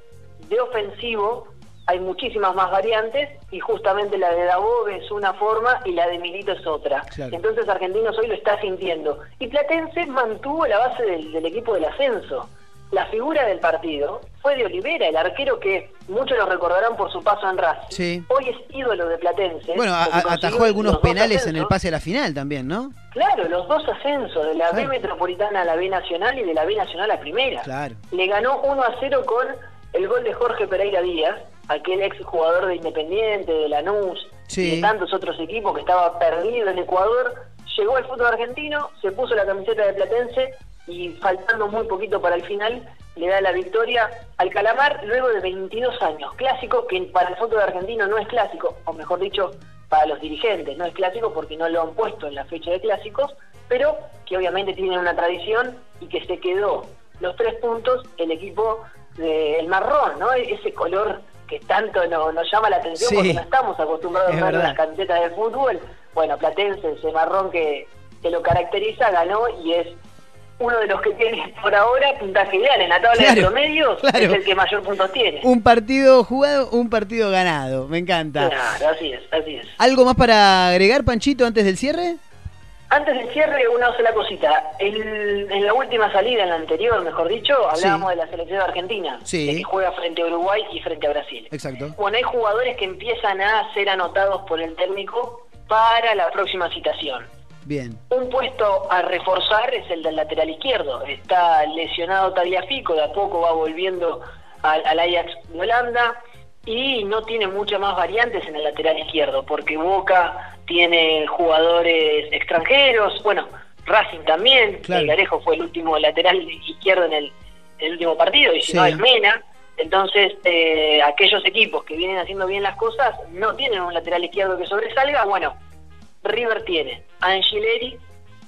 de ofensivo hay muchísimas más variantes y justamente la de Dabove es una forma y la de Milito es otra. Claro. Entonces Argentinos hoy lo está sintiendo. Y Platense mantuvo la base del, del equipo del ascenso. La figura del partido fue de Olivera, el arquero que muchos lo recordarán por su paso en Racing. Sí. Hoy es ídolo de Platense. Bueno, a- atajó algunos penales en el pase a la final también, ¿no? Claro, los dos ascensos, de la B. Metropolitana a la B Nacional y de la B Nacional a Primera. Claro. Le ganó 1 a 0 con el gol de Jorge Pereira Díaz, aquel ex jugador de Independiente, de Lanús Sí. y de tantos otros equipos que estaba perdido en Ecuador. Llegó al fútbol argentino, se puso la camiseta de Platense y faltando muy poquito para el final le da la victoria al Calamar luego de 22 años. Clásico que para el fútbol argentino no es clásico, o mejor dicho, para los dirigentes no es clásico porque no lo han puesto en la fecha de clásicos, pero que obviamente tienen una tradición y que se quedó los tres puntos el equipo del marrón, ¿no? Ese color que tanto no- nos llama la atención Sí. porque no estamos acostumbrados Es a ver las camisetas de fútbol. Bueno, Platense, ese marrón que, que lo caracteriza, ganó y es uno de los que tiene por ahora puntaje ideal. En la tabla Claro, de promedios claro. es el que mayor puntos tiene. Un partido jugado, un partido ganado. Me encanta. Claro, así es, así es. ¿Algo más para agregar, Panchito, antes del cierre? Antes del cierre, una sola cosita. El- en la última salida, en la anterior, mejor dicho, hablábamos de la selección de Argentina, Sí. de que juega frente a Uruguay y frente a Brasil. Exacto. Bueno, hay jugadores que empiezan a ser anotados por el técnico para la próxima citación. Bien. Un puesto a reforzar es el del lateral izquierdo. Está lesionado Tagliafico, de a poco va volviendo al, al Ajax de Holanda y no tiene muchas más variantes en el lateral izquierdo, porque Boca tiene jugadores extranjeros, bueno, Racing también, Claro. el Garejo fue el último lateral izquierdo en el, el último partido, y si Sí. no es Mena. Entonces, eh, aquellos equipos que vienen haciendo bien las cosas no tienen un lateral izquierdo que sobresalga. Bueno, River tiene a Angileri,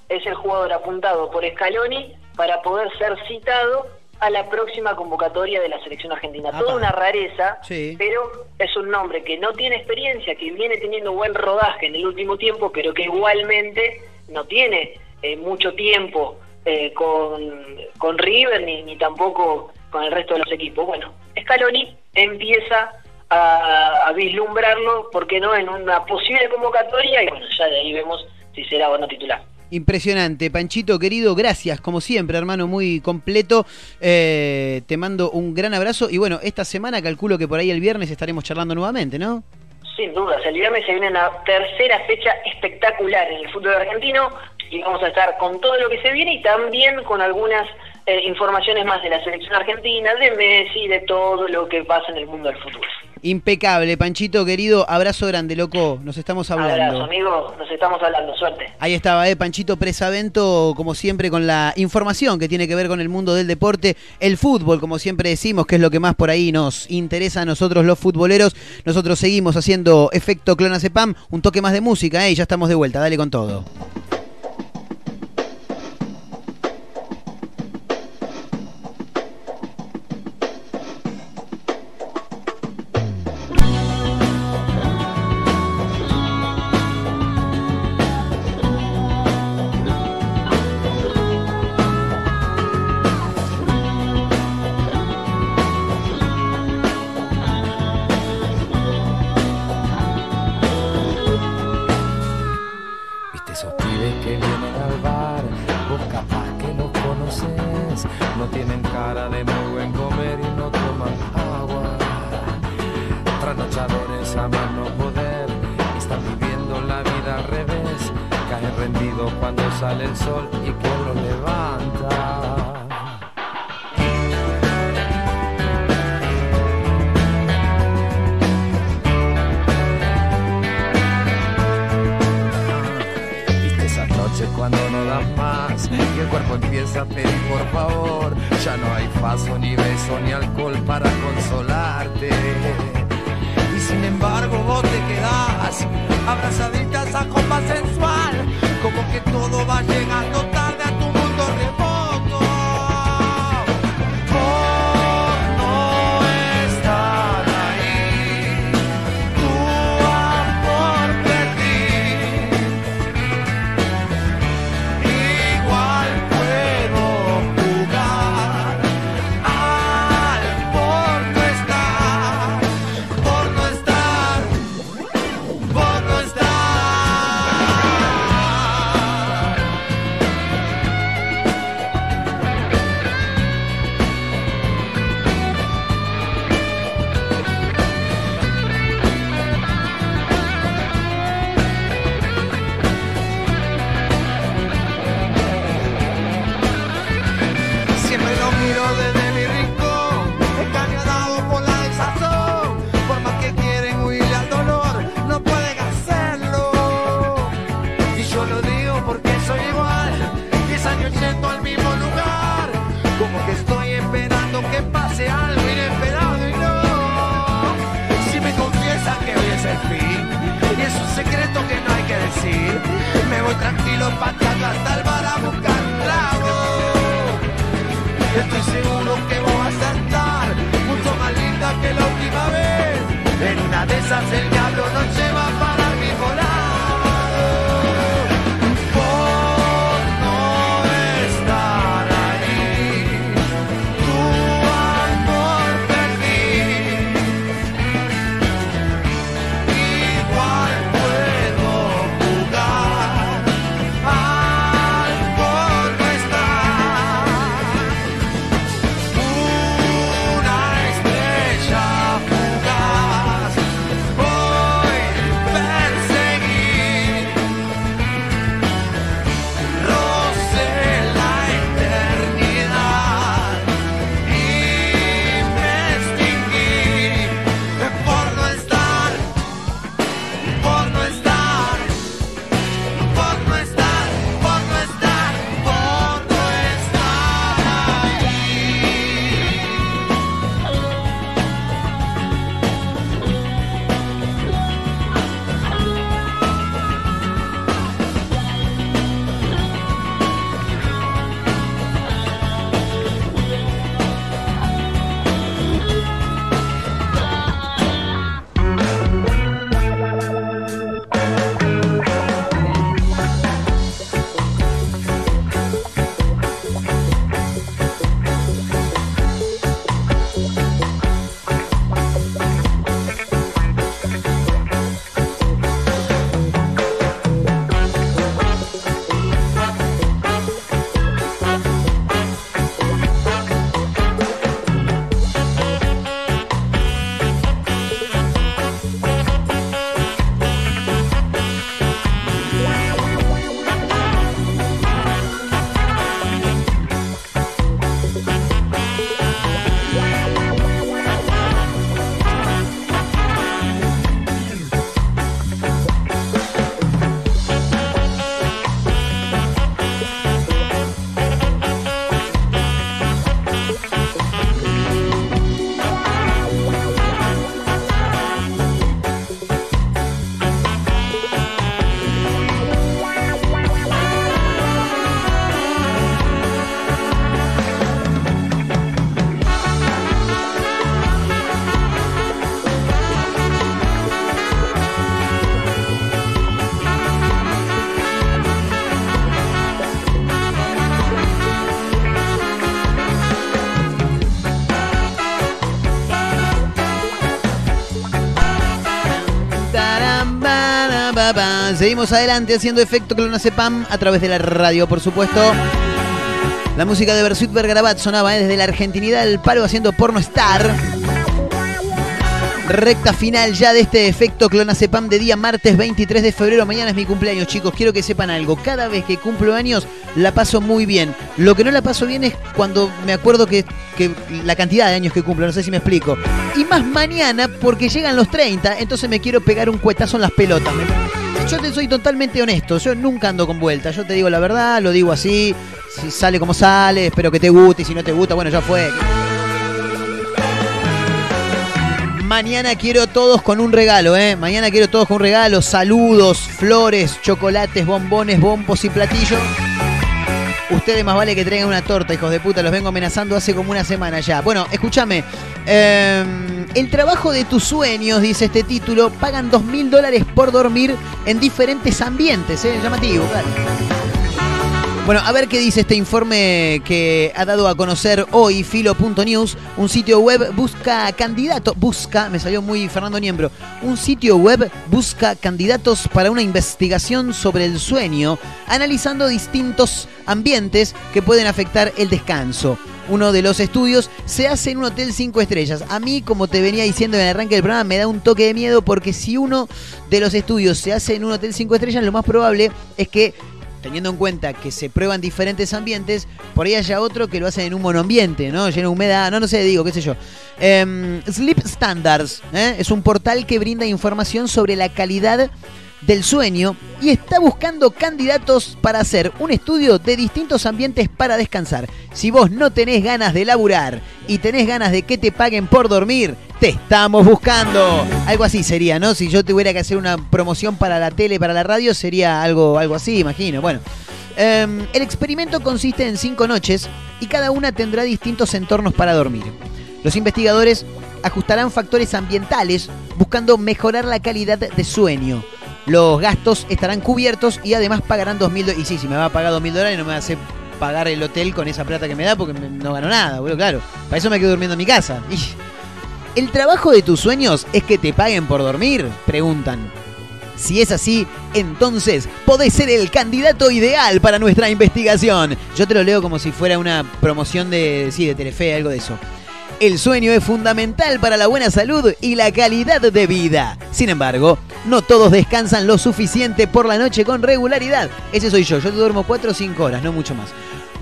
es el jugador apuntado por Scaloni para poder ser citado a la próxima convocatoria de la selección argentina. Toda una rareza, Sí. pero es un nombre que no tiene experiencia, que viene teniendo buen rodaje en el último tiempo, pero que igualmente no tiene eh, mucho tiempo eh, con, con River ni, ni tampoco con el resto de los equipos. Bueno, Scaloni empieza a, a vislumbrarlo, ¿por qué no?, en una posible convocatoria y bueno, ya de ahí vemos si será o no titular. Impresionante. Panchito, querido, gracias, como siempre, hermano, muy completo. Eh, te mando un gran abrazo y bueno, esta semana calculo que por ahí el viernes estaremos charlando nuevamente, ¿no? Sin dudas, el viernes se viene una tercera fecha espectacular en el fútbol argentino y vamos a estar con todo lo que se viene y también con algunas eh, informaciones más de la selección argentina, de Messi, de todo lo que pasa en el mundo del fútbol. Impecable, Panchito querido, abrazo grande, loco, nos estamos hablando. Abrazo, amigo, nos estamos hablando, suerte. Ahí estaba, eh, Panchito Presavento, como siempre, con la información que tiene que ver con el mundo del deporte, el fútbol, como siempre decimos, que es lo que más por ahí nos interesa a nosotros los futboleros. Nosotros seguimos haciendo efecto Clonacepam, un toque más de música, eh, y ya estamos de vuelta, dale con todo. Cuando no das más y el cuerpo empieza a pedir por favor. Ya no hay paso, ni beso, ni alcohol para consolarte. Y sin embargo vos te quedás abrazaditas a copa sensual, como que todo va llegando tarde a tu Seguimos adelante haciendo efecto clonazepam a través de la radio, por supuesto. La música de Bersuit Bergarabat sonaba ¿eh? desde la argentinidad del paro haciendo porno star. Recta final ya de este efecto clonazepam de día martes 23 de febrero. Mañana es mi cumpleaños, chicos. Quiero que sepan algo. Cada vez que cumplo años la paso muy bien. Lo que no la paso bien es cuando me acuerdo que, la cantidad de años que cumplo. No sé si me explico. Y más mañana porque llegan los 30. Entonces me quiero pegar un cuetazo en las pelotas. Yo te soy totalmente honesto. Yo nunca ando con vueltas. Yo te digo la verdad, lo digo así. Si sale como sale, espero que te guste. Y si no te gusta, bueno, ya fue. Mañana quiero todos con un regalo, ¿eh? Mañana quiero todos con un regalo. Saludos, flores, chocolates, bombones, bombos y platillos. Ustedes más vale que traigan una torta, hijos de puta. Los vengo amenazando hace como una semana ya. Bueno, escúchame. Eh, el trabajo de tus sueños, dice este título, pagan dos mil dólares por dormir en diferentes ambientes, ¿eh? Llamativo, claro. Bueno, a ver qué dice este informe que ha dado a conocer hoy Filo.news, un sitio web busca candidatos, busca, me salió muy Fernando Niembro, un sitio web busca candidatos para una investigación sobre el sueño, analizando distintos ambientes que pueden afectar el descanso. Uno de los estudios se hace en un hotel 5 estrellas. A mí, como te venía diciendo en el arranque del programa, me da un toque de miedo porque si uno de los estudios se hace en un hotel 5 estrellas, lo más probable es que teniendo en cuenta que se prueban diferentes ambientes, por ahí haya otro que lo hacen en un monoambiente, ¿no? Lleno de humedad, no, no sé, digo, qué sé yo. Em, Sleep Standards ¿eh? es un portal que brinda información sobre la calidad del sueño y está buscando candidatos para hacer un estudio de distintos ambientes para descansar. Si vos no tenés ganas de laburar y tenés ganas de que te paguen por dormir, te estamos buscando. Algo así sería, ¿no? Si yo tuviera que hacer una promoción para la tele, para la radio, sería algo, algo así, imagino. Bueno, em, el experimento consiste en cinco noches y cada una tendrá distintos entornos para dormir. Los investigadores ajustarán factores ambientales buscando mejorar la calidad de sueño. Los gastos estarán cubiertos y además pagarán 2.000 dólares. Y sí, si me va a pagar 2.000 dólares no me hacer pagar el hotel con esa plata que me da porque no gano nada, boludo, claro. Para eso me quedo durmiendo en mi casa. [laughs] ¿El trabajo de tus sueños es que te paguen por dormir? Preguntan. Si es así, entonces podés ser el candidato ideal para nuestra investigación. Yo te lo leo como si fuera una promoción de, sí, de Telefe, algo de eso. El sueño es fundamental para la buena salud y la calidad de vida. Sin embargo, no todos descansan lo suficiente por la noche con regularidad. Ese soy yo, yo duermo 4 o 5 horas, no mucho más.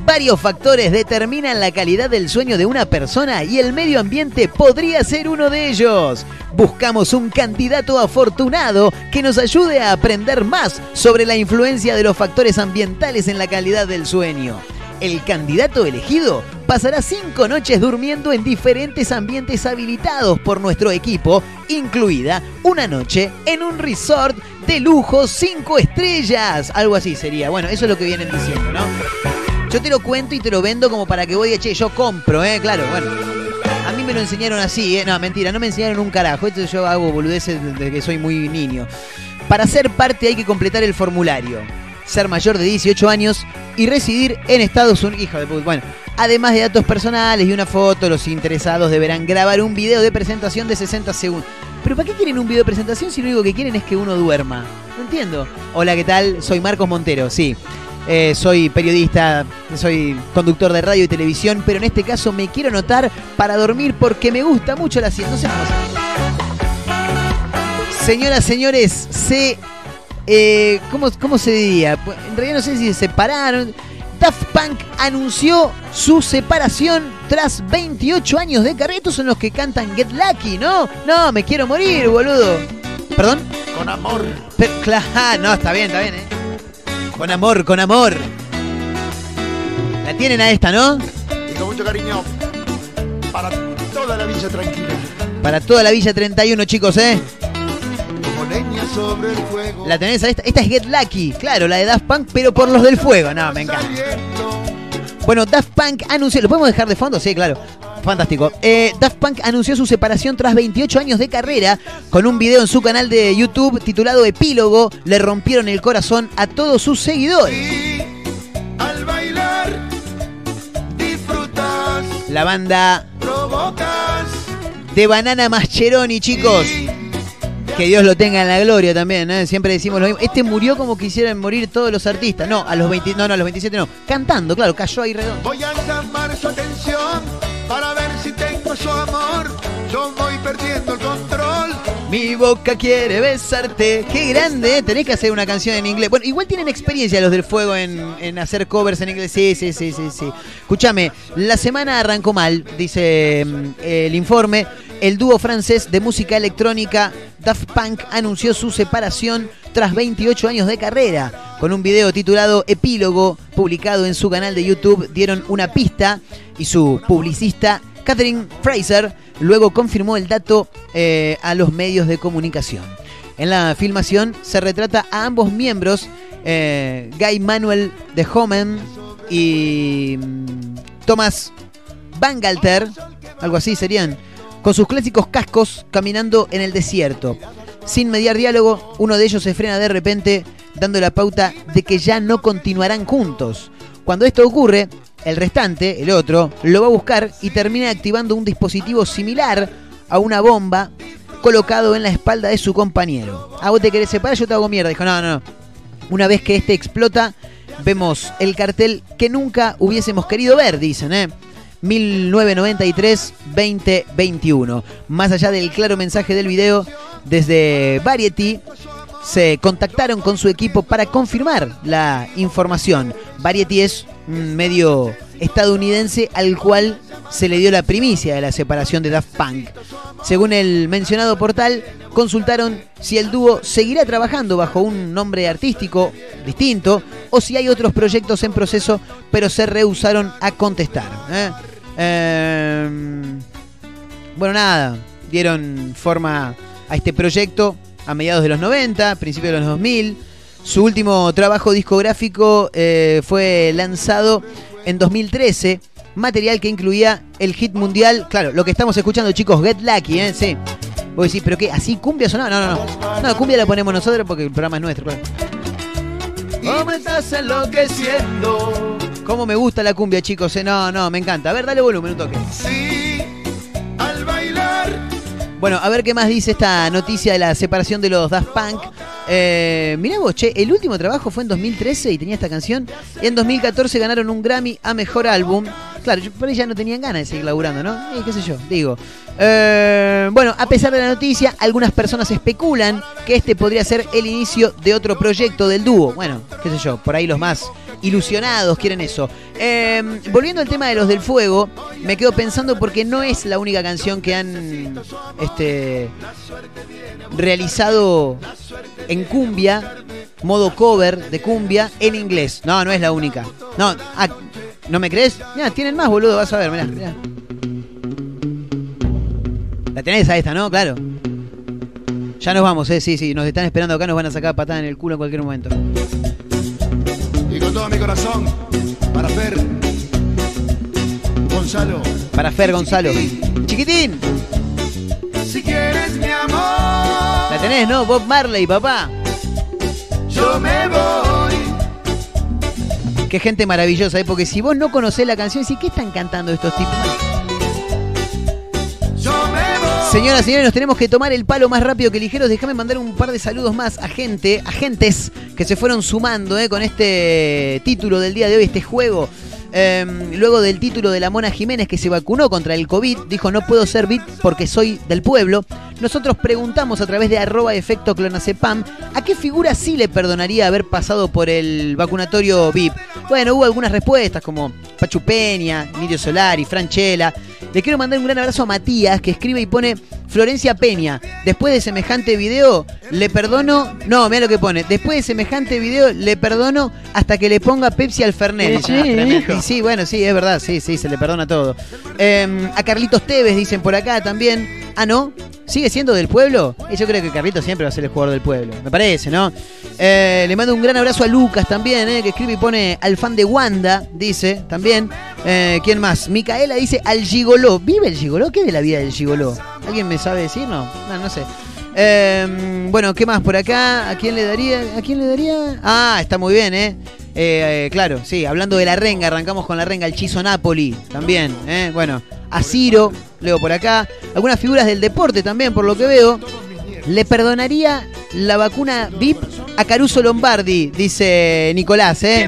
Varios factores determinan la calidad del sueño de una persona y el medio ambiente podría ser uno de ellos. Buscamos un candidato afortunado que nos ayude a aprender más sobre la influencia de los factores ambientales en la calidad del sueño. El candidato elegido pasará cinco noches durmiendo en diferentes ambientes habilitados por nuestro equipo, incluida una noche en un resort de lujo cinco estrellas. Algo así sería. Bueno, eso es lo que vienen diciendo, ¿no? Yo te lo cuento y te lo vendo como para que vos digas, che, yo compro, ¿eh? Claro, bueno. A mí me lo enseñaron así, ¿eh? No, mentira, no me enseñaron un carajo. Esto yo hago boludeces desde que soy muy niño. Para ser parte hay que completar el formulario. Ser mayor de 18 años y residir en Estados Unidos. De puta. Bueno, además de datos personales y una foto, los interesados deberán grabar un video de presentación de 60 segundos. ¿Pero para qué quieren un video de presentación si lo único que quieren es que uno duerma? No entiendo. Hola, ¿qué tal? Soy Marcos Montero, sí. Eh, soy periodista, soy conductor de radio y televisión, pero en este caso me quiero anotar para dormir porque me gusta mucho la ciencia. No sé Señoras, señores, se. Eh, ¿cómo, ¿Cómo se diría? En realidad no sé si se separaron. Daft Punk anunció su separación tras 28 años de carrera. Estos son los que cantan Get Lucky, ¿no? No, me quiero morir, boludo. ¿Perdón? Con amor. Pero, claro, no, está bien, está bien, ¿eh? Con amor, con amor. La tienen a esta, ¿no? Y con mucho cariño para toda la villa tranquila. Para toda la Villa 31, chicos, ¿eh? Sobre el fuego. La tenés a esta. Esta es Get Lucky, claro, la de Daft Punk, pero por los del fuego. No, me encanta. Bueno, Daft Punk anunció. ¿Lo podemos dejar de fondo? Sí, claro. Fantástico. Eh, Daft Punk anunció su separación tras 28 años de carrera con un video en su canal de YouTube titulado Epílogo. Le rompieron el corazón a todos sus seguidores. Al bailar disfrutas, La banda provocas. de Banana Mascheroni, chicos. Que Dios lo tenga en la gloria también, ¿eh? siempre decimos lo mismo. Este murió como quisieran morir todos los artistas. No, a los 20, no, no, a los 27 no. Cantando, claro, cayó ahí redondo. Voy a llamar su atención para ver si tengo su amor. Yo voy perdiendo el control. Mi boca quiere besarte. Qué grande, ¿eh? tenés que hacer una canción en inglés. Bueno, igual tienen experiencia los del fuego en, en hacer covers en inglés. Sí, sí, sí, sí, sí. Escúchame, la semana arrancó mal, dice mm, el informe. El dúo francés de música electrónica Daft Punk anunció su separación tras 28 años de carrera. Con un video titulado Epílogo, publicado en su canal de YouTube, dieron una pista y su publicista Catherine Fraser luego confirmó el dato eh, a los medios de comunicación. En la filmación se retrata a ambos miembros, eh, Guy Manuel de Homen y mm, Thomas Bangalter, algo así serían, con sus clásicos cascos caminando en el desierto. Sin mediar diálogo, uno de ellos se frena de repente, dando la pauta de que ya no continuarán juntos. Cuando esto ocurre, el restante, el otro, lo va a buscar y termina activando un dispositivo similar a una bomba colocado en la espalda de su compañero. A vos te querés separar, yo te hago mierda. Dijo, no, no. Una vez que este explota, vemos el cartel que nunca hubiésemos querido ver, dicen, ¿eh? 1993-2021. Más allá del claro mensaje del video, desde Variety se contactaron con su equipo para confirmar la información. Variety es un medio estadounidense al cual se le dio la primicia de la separación de Daft Punk. Según el mencionado portal, consultaron si el dúo seguirá trabajando bajo un nombre artístico distinto o si hay otros proyectos en proceso, pero se rehusaron a contestar. ¿eh? Eh, bueno, nada, dieron forma a este proyecto a mediados de los 90, principios de los 2000. Su último trabajo discográfico eh, fue lanzado en 2013, material que incluía el hit mundial, claro, lo que estamos escuchando chicos, Get Lucky, ¿eh? Sí. Vos decís, ¿pero qué? ¿Así cumbia sonaba? No, no, no. No, cumbia la ponemos nosotros porque el programa es nuestro. claro. ¿Cómo estás enloqueciendo? ¿Cómo me gusta la cumbia, chicos? eh? No, no, me encanta. A ver, dale volumen, un toque. Sí. Bueno, a ver qué más dice esta noticia de la separación de los Daft Punk. Eh, mirá vos, che, el último trabajo fue en 2013 y tenía esta canción. Y en 2014 ganaron un Grammy a Mejor Álbum. Claro, por ahí ya no tenían ganas de seguir laburando, ¿no? Eh, qué sé yo, digo. Eh, bueno, a pesar de la noticia, algunas personas especulan que este podría ser el inicio de otro proyecto del dúo. Bueno, qué sé yo, por ahí los más ilusionados quieren eso. Eh, volviendo al tema de los del fuego, me quedo pensando porque no es la única canción que han este, realizado en cumbia, modo cover de cumbia en inglés. No, no es la única. No, ah, ¿no me crees? Mira, tienen más, boludo, vas a ver, mirá, mirá. La tenés a esta, ¿no? Claro. Ya nos vamos, eh, sí, sí, nos están esperando acá, nos van a sacar patada en el culo en cualquier momento. Y con todo mi corazón, para Fer, Gonzalo. Para Fer Gonzalo. Chiquitín, Si quieres mi amor, la tenés, ¿no? Bob Marley, papá. yo me voy. Qué gente maravillosa, ¿eh? Porque si vos no conocés la canción, ¿sí? ¿qué están cantando estos tipos? Señoras y señores, nos tenemos que tomar el palo más rápido que ligeros. Déjame mandar un par de saludos más a gente, a gentes que se fueron sumando ¿eh? con este título del día de hoy, este juego. Eh, luego del título de la Mona Jiménez que se vacunó contra el COVID, dijo no puedo ser VIP porque soy del pueblo. Nosotros preguntamos a través de arroba efecto clonacepam a qué figura sí le perdonaría haber pasado por el vacunatorio VIP. Bueno, hubo algunas respuestas como Pachu Peña, Emilio Solari, Franchella. Le quiero mandar un gran abrazo a Matías que escribe y pone Florencia Peña. Después de semejante video, le perdono. No, mira lo que pone. Después de semejante video, le perdono hasta que le ponga Pepsi al Fernet. Sí, sí, Y sí, bueno, sí, es verdad. Sí, sí, se le perdona todo. Eh, a Carlitos Tevez dicen por acá también. Ah, no. ¿Sigue siendo del pueblo? Y yo creo que Carlitos siempre va a ser el jugador del pueblo. Me parece, ¿no? Eh, le mando un gran abrazo a Lucas también, eh, que escribe y pone al fan de Wanda, dice también. Eh, ¿Quién más? Micaela dice al gigoló. ¿Vive el gigoló? ¿Qué de la vida del gigoló? ¿Alguien me sabe decir? No, no, no sé. Eh, bueno, ¿qué más por acá? ¿A quién le daría? ¿A quién le daría? Ah, está muy bien, ¿eh? Eh, eh, claro, sí, hablando de la renga, arrancamos con la renga, el Chizo Napoli también, ¿eh? Bueno, a Ciro, leo por acá. Algunas figuras del deporte también, por lo que veo. Le perdonaría la vacuna VIP a Caruso Lombardi, dice Nicolás, ¿eh?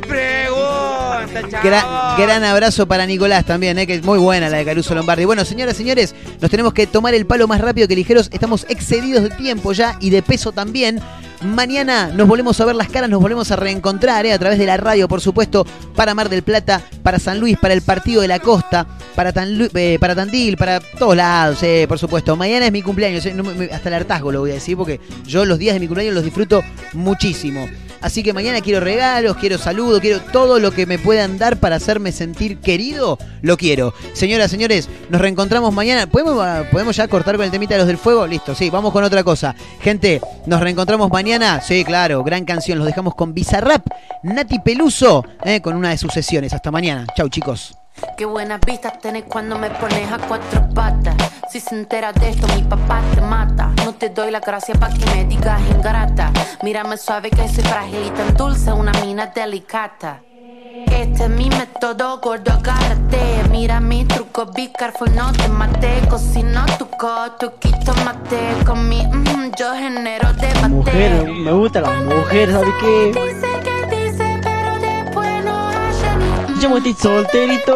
Gra- gran abrazo para Nicolás también, ¿eh? que es muy buena la de Caruso Lombardi. Bueno, señoras, señores, nos tenemos que tomar el palo más rápido que ligeros. Estamos excedidos de tiempo ya y de peso también. Mañana nos volvemos a ver las caras, nos volvemos a reencontrar ¿eh? a través de la radio, por supuesto, para Mar del Plata, para San Luis, para el Partido de la Costa, para, eh, Tandil, para todos lados, eh, por supuesto. Mañana es mi cumpleaños, hasta el hartazgo lo voy a decir, porque yo los días de mi cumpleaños los disfruto muchísimo. Así que mañana quiero regalos, quiero saludos, quiero todo lo que me puedan dar para hacerme sentir querido, lo quiero. Señoras, señores, nos reencontramos mañana. ¿Podemos, ah, ¿Podemos ya cortar con el temita de los del fuego? Listo, sí, vamos con otra cosa. Gente, nos reencontramos mañana. Sí, claro, gran canción. Los dejamos con Bizarrap, Nati Peluso, eh, con una de sus sesiones. Hasta mañana. Chau, chicos. Qué buenas vistas tenés cuando me pones a cuatro patas. Si se entera de esto, mi papá te mata. No te doy la gracia pa' que me digas ingrata. Mírame suave que soy frágil y tan dulce, una mina delicata. Este es mi método, gordo, agárrate. Mira mi truco, be careful, no te mate. Cocino tu coto, quito mate. Con mi, mm, yo genero debate. Mujer, me gusta la mujer, ¿sabes qué? Yo estoy solterito.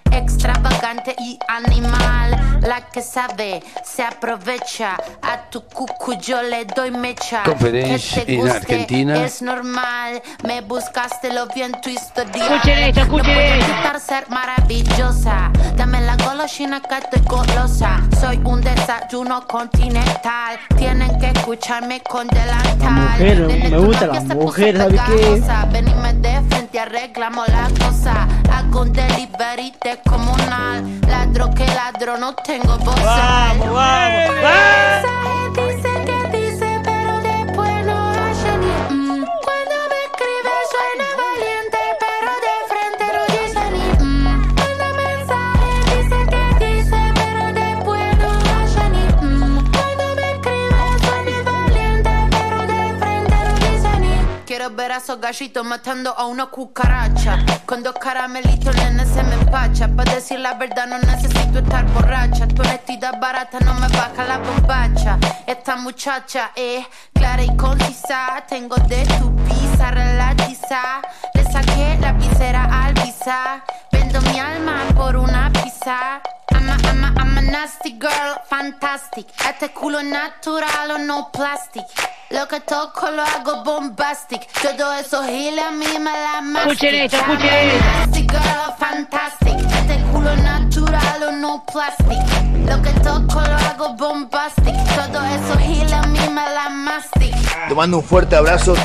extravagante y animal. La que sabe se aprovecha, a tu cucu yo le doy mecha. Conferencia te en guste Argentina. Es normal, me buscaste lo vi en tu historia. Escuchen esto, escuchen no puedo ser maravillosa. Dame la golosina que estoy golosa. Soy un desayuno continental. Tienen que escucharme con delantal. mujer, Nene, me gusta la mujer, puso ¿sabe qué? pegajosa. Venime de frente, arreglamos la cosa. Hago un delivery descomunal. Ladro que ladro, no tengo voz. Vamos, vamos, Dice ver a esos gallitos matando a una cucaracha. Con dos caramelitos, nene, se me empacha. Para decir la verdad, no necesito estar borracha. Tu honestidad barata no me baja la bombacha. Esta muchacha es clara y concisa. Tengo de tu pizza relatiza. Le saqué la visera al quizá. Vendo mi alma por una pizza. I'm a, I'm a, I'm a nasty girl, fantastic. Este culo natural o no plastic. Lo que toco lo hago bombastic. Todo eso gila a mí me la más. Escuchen esto, escuchen esto. Nasty girl, fantastic. Este culo natural o no plastic. Lo que toco lo hago bombastic. Todo eso gila a mí me la mastic. Te mando un fuerte abrazo.